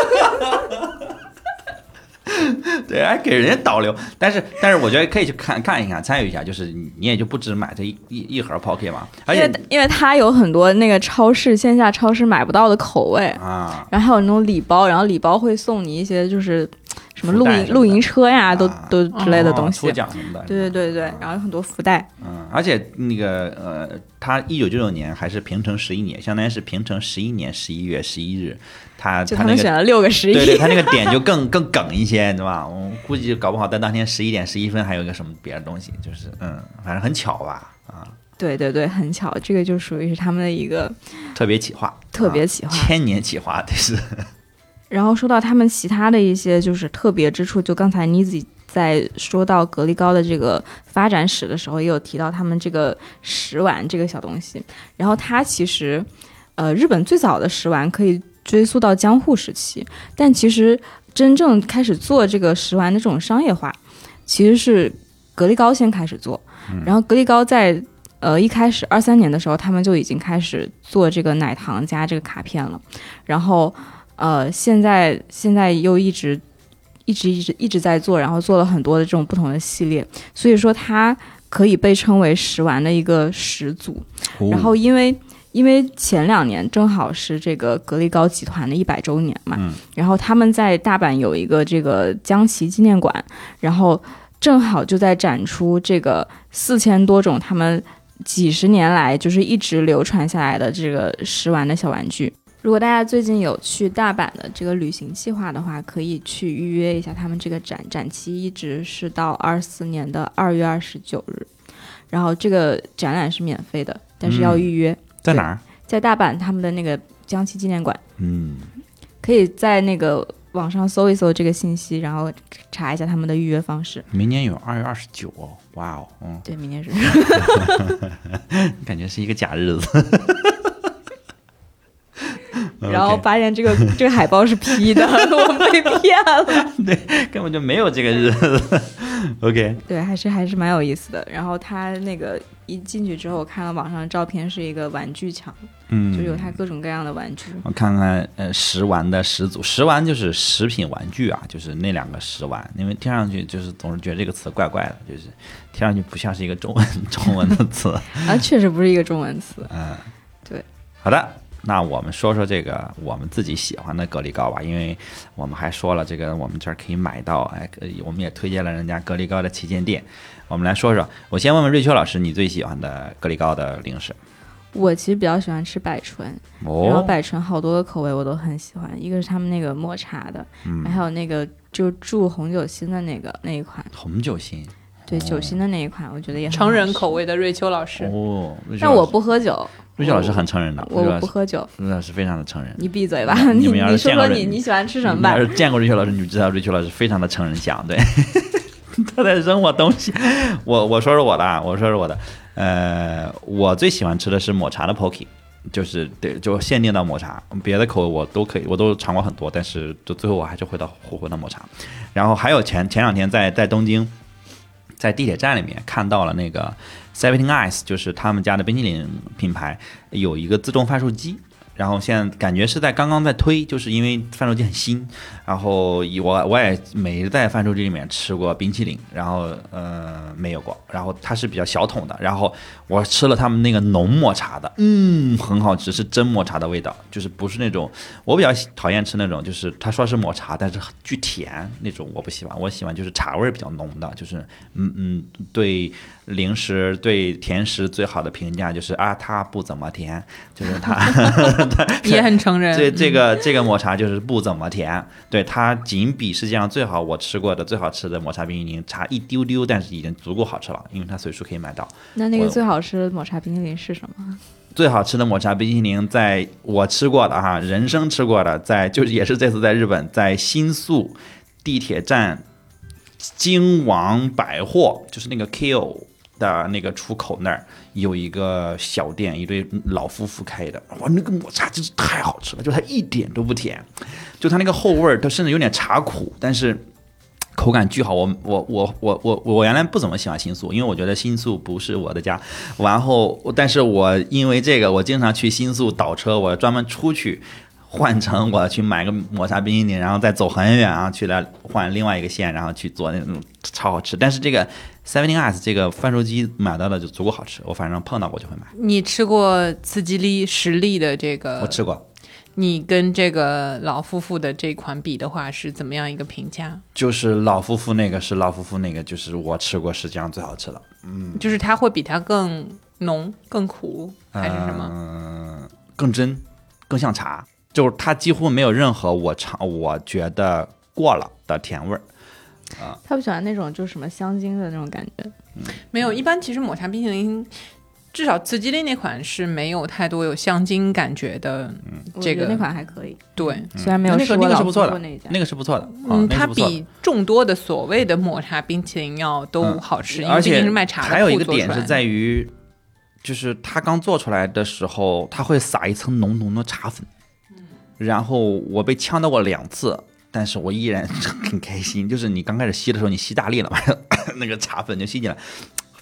对，还给人家导流，但是但是我觉得可以去看看一看，参与一下，就是你也就不止买这一一一盒 Pocky 嘛，而且因为它有很多那个超市线下超市买不到的口味啊，然后还有那种礼包，然后礼包会送你一些就是什么露营露营车呀，都都之类的东西，抽奖什么的，对对对对，然后有很多福袋，嗯，而且那个呃，他一九九九年还是平成十一年，相当于是平成十一年十一月十一日。他他那个选了六个十一，对对，他那个点就更 *laughs* 更梗一些，对吧？我估计搞不好在当天十一点十一分还有一个什么别的东西，就是嗯，反正很巧吧，啊，对对对，很巧，这个就属于是他们的一个特别企划，特别企划，千年企划，这是。然后说到他们其他的一些就是特别之处，就刚才妮子在说到格力高的这个发展史的时候，也有提到他们这个食玩这个小东西。然后它其实，呃，日本最早的食玩可以。追溯到江户时期，但其实真正开始做这个食玩的这种商业化，其实是格力高先开始做。然后格力高在呃一开始二三年的时候，他们就已经开始做这个奶糖加这个卡片了。然后呃现在现在又一直一直一直一直在做，然后做了很多的这种不同的系列，所以说它可以被称为食玩的一个始祖。然后因为。因为前两年正好是这个格力高集团的一百周年嘛，然后他们在大阪有一个这个江崎纪念馆，然后正好就在展出这个四千多种他们几十年来就是一直流传下来的这个食玩的小玩具。如果大家最近有去大阪的这个旅行计划的话，可以去预约一下他们这个展，展期一直是到二四年的二月二十九日，然后这个展览是免费的，但是要预约。在哪儿？在大阪，他们的那个江崎纪念馆。嗯，可以在那个网上搜一搜这个信息，然后查一下他们的预约方式。明年有二月二十九哦，哇哦，嗯，对，明年是。*laughs* *laughs* 感觉是一个假日子。然后发现这个 *laughs* 这个海报是 P 的，*laughs* 我被骗了。*laughs* 对，根本就没有这个日子。OK。对，还是还是蛮有意思的。然后他那个。一进去之后，我看了网上的照片，是一个玩具墙，嗯，就有他各种各样的玩具。我看看，呃，食玩的始祖，食玩就是食品玩具啊，就是那两个食玩，因为听上去就是总是觉得这个词怪怪的，就是听上去不像是一个中文中文的词啊，确实不是一个中文词。嗯，对。好的，那我们说说这个我们自己喜欢的格力高吧，因为我们还说了这个我们这儿可以买到，哎，我们也推荐了人家格力高的旗舰店。我们来说说，我先问问瑞秋老师，你最喜欢的格力高的零食？我其实比较喜欢吃百醇，然后百醇好多个口味我都很喜欢，一个是他们那个抹茶的，还有那个就注红酒心的那个那一款。红酒心，对酒心的那一款，我觉得也成人口味的瑞秋老师哦。但我不喝酒，瑞秋老师很成人的，我不喝酒，瑞秋老师非常的成人。你闭嘴吧，你你说说你你喜欢吃什么吧？要是见过瑞秋老师，你就知道瑞秋老师非常的成人相，对。*laughs* 他在扔我东西，我我说说我的啊，我说说我的，呃，我最喜欢吃的是抹茶的 Pocky，就是对，就限定到抹茶，别的口味我都可以，我都尝过很多，但是就最后我还是回到火火的抹茶。然后还有前前两天在在东京，在地铁站里面看到了那个 Seventeen Ice，就是他们家的冰淇淋品牌有一个自动贩售机。然后现在感觉是在刚刚在推，就是因为贩售机很新。然后我我也没在贩售机里面吃过冰淇淋，然后呃没有过。然后它是比较小桶的，然后我吃了他们那个浓抹茶的，嗯，很好吃，是真抹茶的味道，就是不是那种我比较讨厌吃那种，就是他说是抹茶，但是巨甜那种，我不喜欢。我喜欢就是茶味比较浓的，就是嗯嗯对。零食对甜食最好的评价就是啊，它不怎么甜，就是它 *laughs* 也很承认。这这个这个抹茶就是不怎么甜，对它仅比世界上最好我吃过的最好吃的抹茶冰淇淋差一丢丢，但是已经足够好吃了，因为它随处可以买到。那那个最好吃的抹茶冰淇淋是什么？最好吃的抹茶冰淇淋，在我吃过的哈，人生吃过的，在就是也是这次在日本，在新宿地铁站京王百货，就是那个 KIO 的那个出口那儿有一个小店，一对老夫妇开的，哇，那个抹茶真是太好吃了，就它一点都不甜，就它那个后味儿，它甚至有点茶苦，但是。口感巨好，我我我我我我原来不怎么喜欢新宿，因为我觉得新宿不是我的家。然后，但是我因为这个，我经常去新宿倒车，我专门出去换乘我去买个抹茶冰淇淋，然后再走很远啊，去来换另外一个线，然后去做那种超好吃。但是这个 Seventeen Arts 这个贩售机买到的就足够好吃，我反正碰到过就会买。你吃过刺激力实力的这个？我吃过。你跟这个老夫妇的这款比的话，是怎么样一个评价？就是老夫妇那个是老夫妇那个，就是我吃过世界上最好吃的。嗯，就是它会比它更浓、更苦，还是什么？嗯，更真，更像茶。就是它几乎没有任何我尝我觉得过了的甜味儿。啊，他不喜欢那种就是什么香精的那种感觉。嗯没有，一般其实抹茶冰淇淋。至少紫吉利那款是没有太多有香精感觉的，这个那款还可以。对，虽然没有那个那个是不错的，那个是不错的。嗯，它比众多的所谓的抹茶冰淇淋要都好吃，而且是卖茶的。还有一个点是在于，就是它刚做出来的时候，它会撒一层浓浓的茶粉。然后我被呛到过两次，但是我依然很开心。就是你刚开始吸的时候，你吸大力了嘛，那个茶粉就吸进来。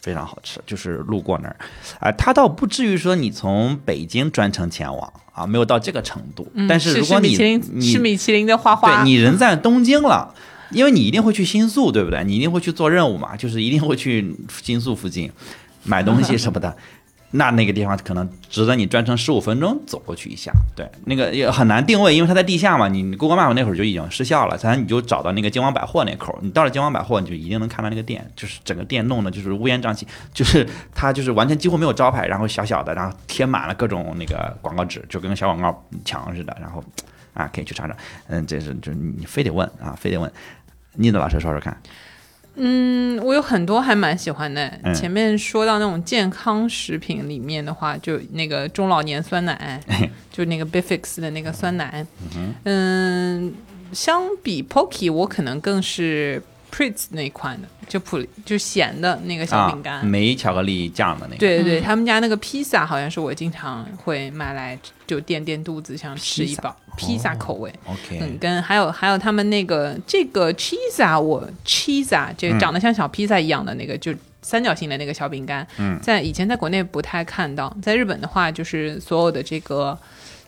非常好吃，就是路过那儿，啊，它倒不至于说你从北京专程前往啊，没有到这个程度。但是如果你是米其林的花花，对你人在东京了，因为你一定会去新宿，对不对？你一定会去做任务嘛，就是一定会去新宿附近买东西什么的。那那个地方可能值得你专程十五分钟走过去一下，对，那个也很难定位，因为它在地下嘛。你 Google Map 那会儿就已经失效了，才你就找到那个京王百货那口。你到了京王百货，你就一定能看到那个店，就是整个店弄的就是乌烟瘴气，就是它就是完全几乎没有招牌，然后小小的，然后贴满了各种那个广告纸，就跟小广告墙似的。然后啊，可以去尝尝。嗯，这是就是你非得问啊，非得问。妮子老师说说看。嗯，我有很多还蛮喜欢的。前面说到那种健康食品里面的话，就那个中老年酸奶，*laughs* 就那个 Bifix 的那个酸奶。嗯，相比 Pocky，我可能更是。Pritz 那款的，就普就咸的那个小饼干，没巧克力酱的那个。对对对，他们家那个披萨好像是我经常会买来就垫垫肚子，想吃一包披萨口味。OK，嗯，跟还有还有他们那个这个 cheese 啊，我 cheese 啊，这个长得像小披萨一样的那个，就三角形的那个小饼干，嗯在以前在国内不太看到，在日本的话，就是所有的这个。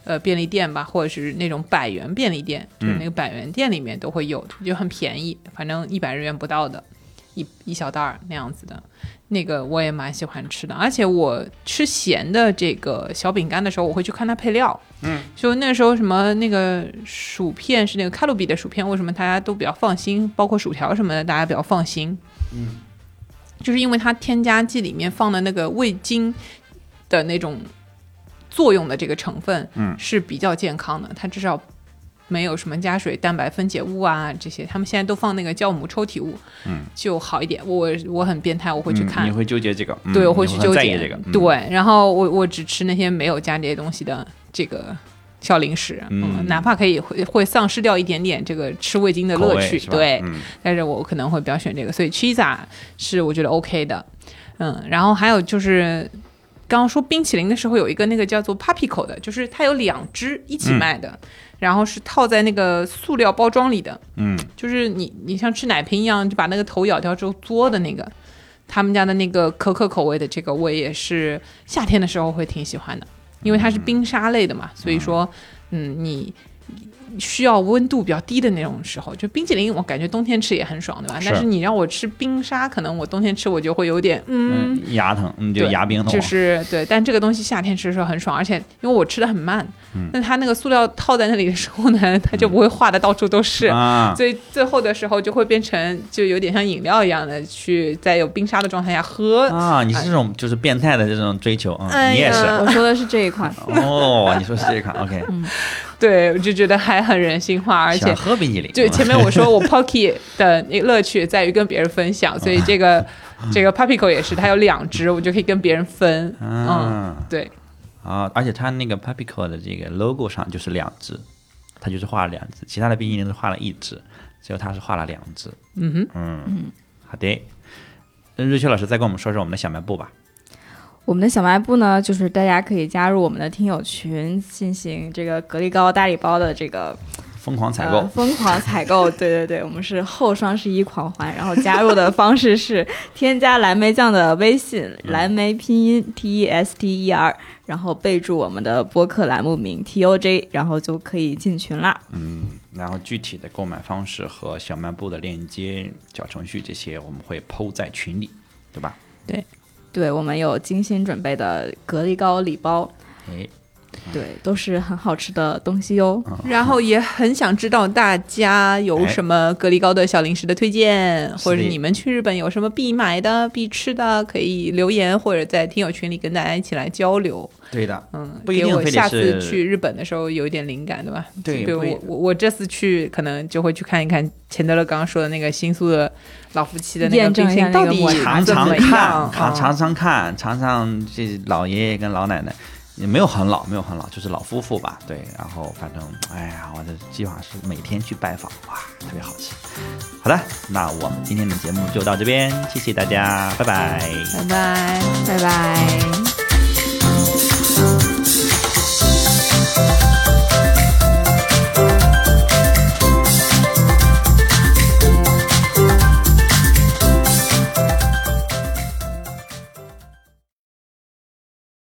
呃，便利店吧，或者是那种百元便利店，就是那个百元店里面都会有，就很便宜，反正一百日元不到的，一一小袋儿那样子的，那个我也蛮喜欢吃的。而且我吃咸的这个小饼干的时候，我会去看它配料。嗯，就那时候什么那个薯片是那个卡路比的薯片，为什么大家都比较放心？包括薯条什么的，大家比较放心。嗯，就是因为它添加剂里面放的那个味精的那种。作用的这个成分，嗯，是比较健康的。它至少没有什么加水、蛋白分解物啊这些。他们现在都放那个酵母抽体物，嗯，就好一点。我我很变态，我会去看。你会纠结这个？对，我会去纠结这个。对，然后我我只吃那些没有加这些东西的这个小零食，嗯，哪怕可以会会丧失掉一点点这个吃味精的乐趣，对，但是我可能会比较选这个。所以 cheese 是我觉得 OK 的，嗯，然后还有就是。刚刚说冰淇淋的时候，有一个那个叫做 Papico 的，就是它有两只一起卖的，然后是套在那个塑料包装里的，嗯，就是你你像吃奶瓶一样，就把那个头咬掉之后嘬的那个，他们家的那个可可口味的这个，我也是夏天的时候会挺喜欢的，因为它是冰沙类的嘛，所以说，嗯，你。需要温度比较低的那种时候，就冰淇淋，我感觉冬天吃也很爽，对吧？但是你让我吃冰沙，可能我冬天吃我就会有点嗯牙疼，嗯，就牙冰疼。就是对，但这个东西夏天吃的时候很爽，而且因为我吃的很慢，那它那个塑料套在那里的时候呢，*laughs* 它就不会化的到处都是，所以最后的时候就会变成就有点像饮料一样的，去在有冰沙的状态下喝啊。你是这种就是变态的这种追求啊？你也是？我说的是这一款 *laughs* 哦，你说是这一款，OK。对，我就觉得还很人性化，而且喝冰淇淋。对，前面我说我 Pocky *laughs* 的乐趣在于跟别人分享，所以这个这个 Papico 也是，它有两只，我就可以跟别人分。嗯，对。啊，而且它那个 Papico 的这个 logo 上就是两只，它就是画了两只，其他的冰淇淋是画了一只，只有它是画了两只。嗯哼，嗯好的。那瑞秋老师再跟我们说说我们的小卖部吧。我们的小卖部呢，就是大家可以加入我们的听友群，进行这个格力高大礼包的这个疯狂采购，呃疯狂采购。*laughs* 对对对，我们是后双十一狂欢，然后加入的方式是添加蓝莓酱的微信，蓝莓拼音 T E S T E R，然后备注我们的播客栏目名 T O J，然后就可以进群啦。嗯，然后具体的购买方式和小卖部的链接、小程序这些，我们会抛在群里，对吧？对我们有精心准备的格力高礼包，哎，对，都是很好吃的东西哟。然后也很想知道大家有什么格力高的小零食的推荐，或者你们去日本有什么必买的、必吃的，可以留言或者在听友群里跟大家一起来交流。对的，嗯，不一定非得给我下次是去日本的时候有一点灵感，对吧？对不一比如我我我这次去可能就会去看一看钱德勒刚刚说的那个新宿的老夫妻的那个验证一下冰淇淋到底常常看，样？常嗯常常看，常常这老爷爷跟老奶奶也没有很老，没有很老，就是老夫妇吧。对，然后反正哎呀，我的计划是每天去拜访，哇，特别好吃。好的，那我们今天的节目就到这边，谢谢大家，拜拜。拜拜。拜拜。